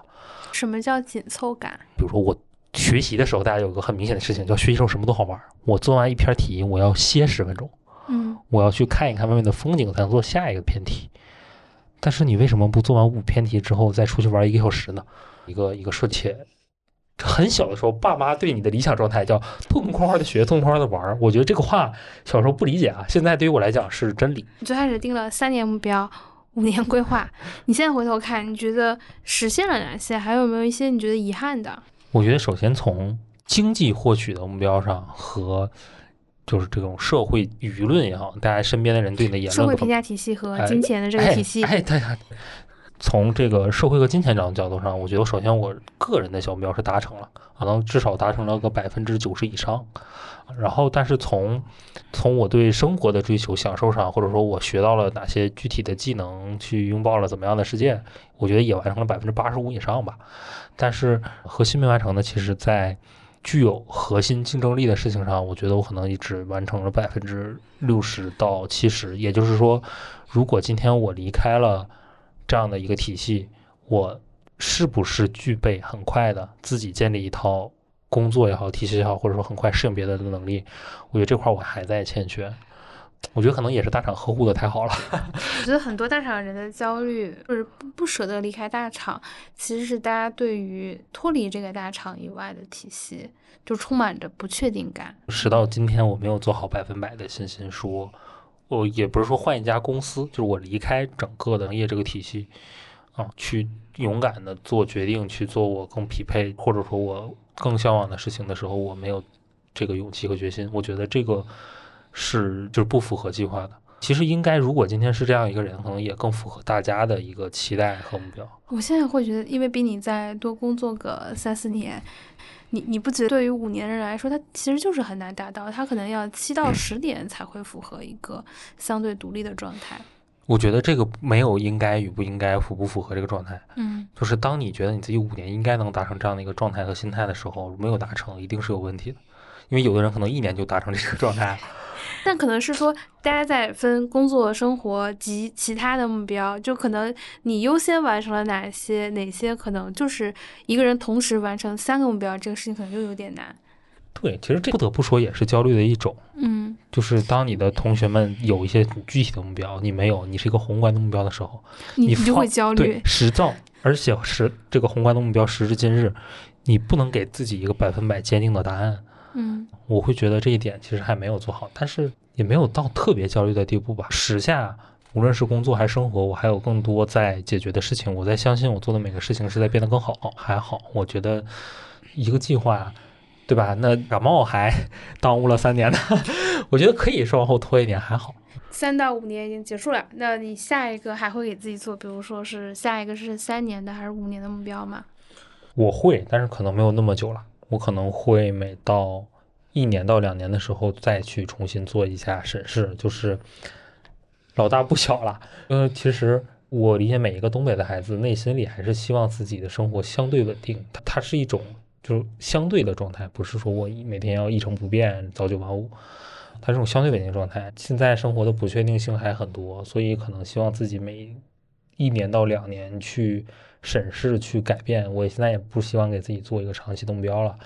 什么叫紧凑感？比如说我学习的时候，大家有个很明显的事情，叫学习时候什么都好玩儿。我做完一篇题，我要歇十分钟。嗯我要去看一看外面的风景，才能做下一个篇题。但是你为什么不做完五篇题之后再出去玩一个小时呢？一个一个顺且很小的时候，爸妈对你的理想状态叫痛痛快快的学，痛痛快快的玩儿。我觉得这个话小时候不理解啊，现在对于我来讲是真理。你最开始定了三年目标。五年规划，你现在回头看，你觉得实现了哪些？还有没有一些你觉得遗憾的？我觉得首先从经济获取的目标上和就是这种社会舆论也好，大家身边的人对你的言论社会评价体系和哎金钱的这个体系，哎，哎对呀。从这个社会和金钱这样的角度上，我觉得首先我个人的小目标是达成了，可能至少达成了个百分之九十以上。然后，但是从从我对生活的追求、享受上，或者说我学到了哪些具体的技能，去拥抱了怎么样的世界，我觉得也完成了百分之八十五以上吧。但是核心没完成的，其实在具有核心竞争力的事情上，我觉得我可能也只完成了百分之六十到七十。也就是说，如果今天我离开了这样的一个体系，我是不是具备很快的自己建立一套工作也好、体系也好，或者说很快适应别的的能力？我觉得这块儿我还在欠缺。我觉得可能也是大厂呵护的太好了。我觉得很多大厂人的焦虑，就是不不舍得离开大厂，其实是大家对于脱离这个大厂以外的体系，就充满着不确定感。直到今天，我没有做好百分百的信心说，我也不是说换一家公司，就是我离开整个的行业这个体系啊，去勇敢的做决定，去做我更匹配或者说我更向往的事情的时候，我没有这个勇气和决心。我觉得这个是就是不符合计划的。其实应该，如果今天是这样一个人，可能也更符合大家的一个期待和目标。我现在会觉得，因为比你再多工作个三四年，你你不觉得对于五年人来说，他其实就是很难达到，他可能要七到十年才会符合一个相对独立的状态。我觉得这个没有应该与不应该符不符合这个状态，嗯就是当你觉得你自己五年应该能达成这样的一个状态和心态的时候，没有达成，一定是有问题的。因为有的人可能一年就达成这个状态了。但可能是说，大家在分工作、生活及其他的目标，就可能你优先完成了哪些，哪些可能就是一个人同时完成三个目标，这个事情可能就有点难。对，其实这不得不说也是焦虑的一种。嗯就是当你的同学们有一些具体的目标，你没有，你是一个宏观的目标的时候，你就会焦虑对，。实照，而且是这个宏观的目标，时至今日，你不能给自己一个百分百坚定的答案。嗯我会觉得这一点其实还没有做好，但是也没有到特别焦虑的地步吧。时下无论是工作还是生活，我还有更多在解决的事情。我在相信我做的每个事情是在变得更好，还好。我觉得一个计划，对吧？那感冒还耽误了三年呢，我觉得可以是往后拖一点，还好。三到五年已经结束了，那你下一个还会给自己做，比如说是下一个是三年的还是五年的目标吗？我会，但是可能没有那么久了。我可能会每到一年到两年的时候再去重新做一下审视，就是老大不小了。呃，其实我理解每一个东北的孩子内心里还是希望自己的生活相对稳定，它它是一种就是相对的状态，不是说我每天要一成不变、朝九晚五。它这种相对稳定状态，现在生活的不确定性还很多，所以可能希望自己每一年到两年去审视、去改变。我现在也不希望给自己做一个长期的目标了。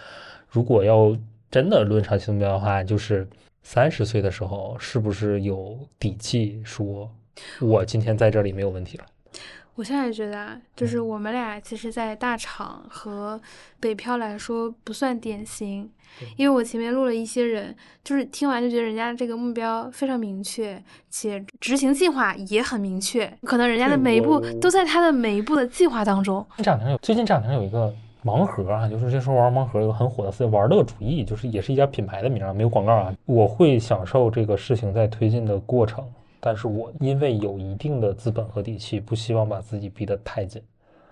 如果要真的论长期目标的话，就是三十岁的时候，是不是有底气说，我今天在这里没有问题了？我现在觉得啊，就是我们俩其实，在大厂和北漂来说不算典型，因为我前面录了一些人，就是听完就觉得人家这个目标非常明确，且执行计划也很明确，可能人家的每一步都在他的每一步的计划当中。这两天有最近这两天有一个盲盒啊，就是这时候玩盲盒有个很火的词玩乐主义，就是也是一家品牌的名啊，没有广告啊。我会享受这个事情在推进的过程，但是我因为有一定的资本和底气，不希望把自己逼得太紧。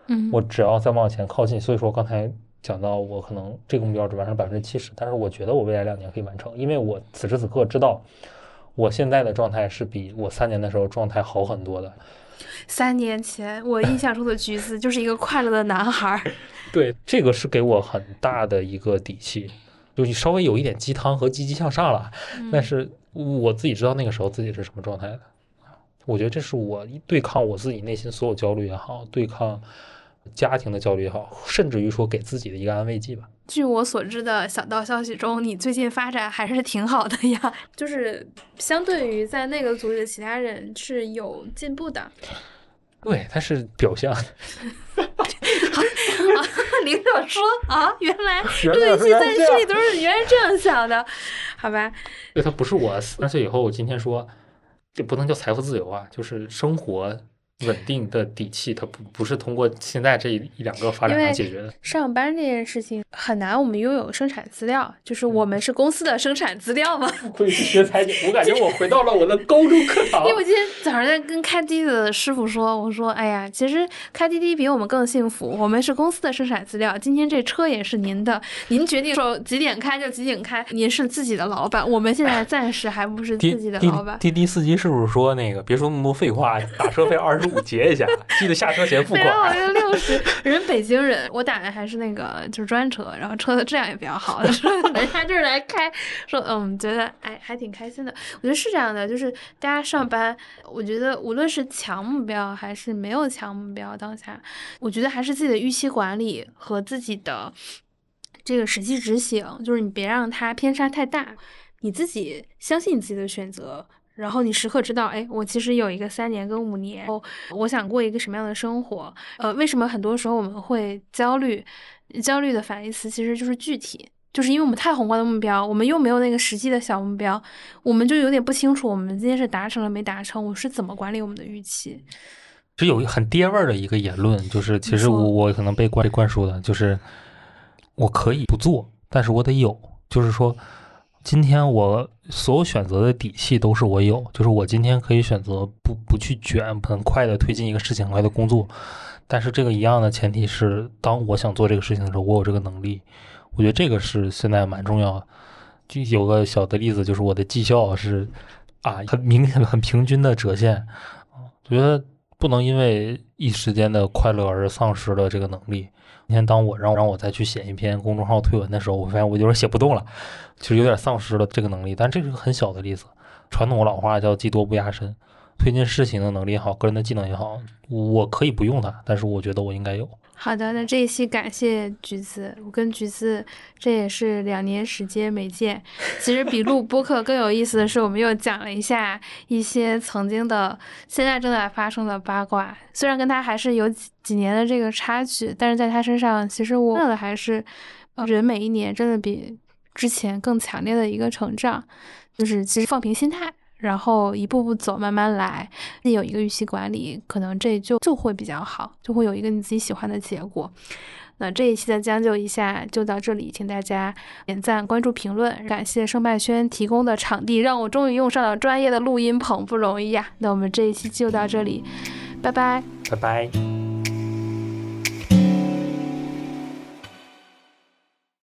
嗯，我只要再往前靠近，所以说刚才讲到我可能这个目标只完成百分之七十，但是我觉得我未来两年可以完成，因为我此时此刻知道我现在的状态是比我三年的时候状态好很多的。三年前我印象中的橘子就是一个快乐的男孩儿。对，这个是给我很大的一个底气，就你稍微有一点鸡汤和积极向上了，但是我自己知道那个时候自己是什么状态的。我觉得这是我对抗我自己内心所有焦虑也好，对抗家庭的焦虑也好，甚至于说给自己的一个安慰剂吧。据我所知的小道消息中，你最近发展还是挺好的呀，就是相对于在那个组里的其他人是有进步的。对，他是表象。领导说啊，原来 原录一期来是这样在心里都是原来这样想的，好吧？对，他不是我三十岁以后，我今天说，这不能叫财富自由啊，就是生活稳定的底气，它不不是通过现在这一一两个发展来解决的。上班这件事情很难，我们拥有生产资料，就是我们是公司的生产资料吗。不愧是学财经，我感觉我回到了我的高中课堂 因为我今天早上在跟开滴滴的师傅说，我说，哎呀，其实开滴滴比我们更幸福，我们是公司的生产资料，今天这车也是您的，您决定说几点开就几点开，您是自己的老板，我们现在暂时还不是自己的老板。滴滴司机是不是说那个别说那么多废话，打车费二十五结一下，记得下车前付没有，我款。就六十。人北京人，我打的还是那个就是专车，然后车的质量也比较好。说 人家就是来开，说嗯，觉得哎还挺开心的。我觉得是这样的，就是大家上班，我觉得无论是强目标还是没有强目标，当下我觉得还是自己的预期管理和自己的这个实际执行，就是你别让它偏差太大，你自己相信你自己的选择。然后你时刻知道，哎，我其实有一个三年跟五年，我想过一个什么样的生活？呃，为什么很多时候我们会焦虑？焦虑的反义词其实就是具体，就是因为我们太宏观的目标，我们又没有那个实际的小目标，我们就有点不清楚我们今天是达成了没达成，我是怎么管理我们的预期？是有一很爹味儿的一个言论，就是其实我我可能被灌被灌输的，就是我可以不做，但是我得有，就是说今天我所有选择的底气都是我有，就是我今天可以选择不不去卷，很快的推进一个事情，很快的工作。但是这个一样的前提是，当我想做这个事情的时候，我有这个能力。我觉得这个是现在蛮重要的。就有个小的例子，就是我的绩效是啊，很明显、很平均的折线。我觉得不能因为一时间的快乐而丧失了这个能力。今天当我让让我再去写一篇公众号推文的时候，我发现我有点写不动了，其实有点丧失了这个能力。但这是个很小的例子。传统老话叫“技多不压身”，推进事情的能力也好，个人的技能也好，我可以不用它，但是我觉得我应该有。好的，那这一期感谢橘子，我跟橘子这也是两年时间没见。其实比录播客更有意思的是，我们又讲了一下一些曾经的、现在正在发生的八卦。虽然跟他还是有几几年的这个差距，但是在他身上，其实我看到的还是人每一年真的比之前更强烈的一个成长，就是其实放平心态。然后一步步走，慢慢来。你有一个预期管理，可能这就就会比较好，就会有一个你自己喜欢的结果。那这一期的将就一下就到这里，请大家点赞、关注、评论。感谢盛麦轩提供的场地，让我终于用上了专业的录音棚，不容易呀。那我们这一期就到这里，拜拜，拜拜。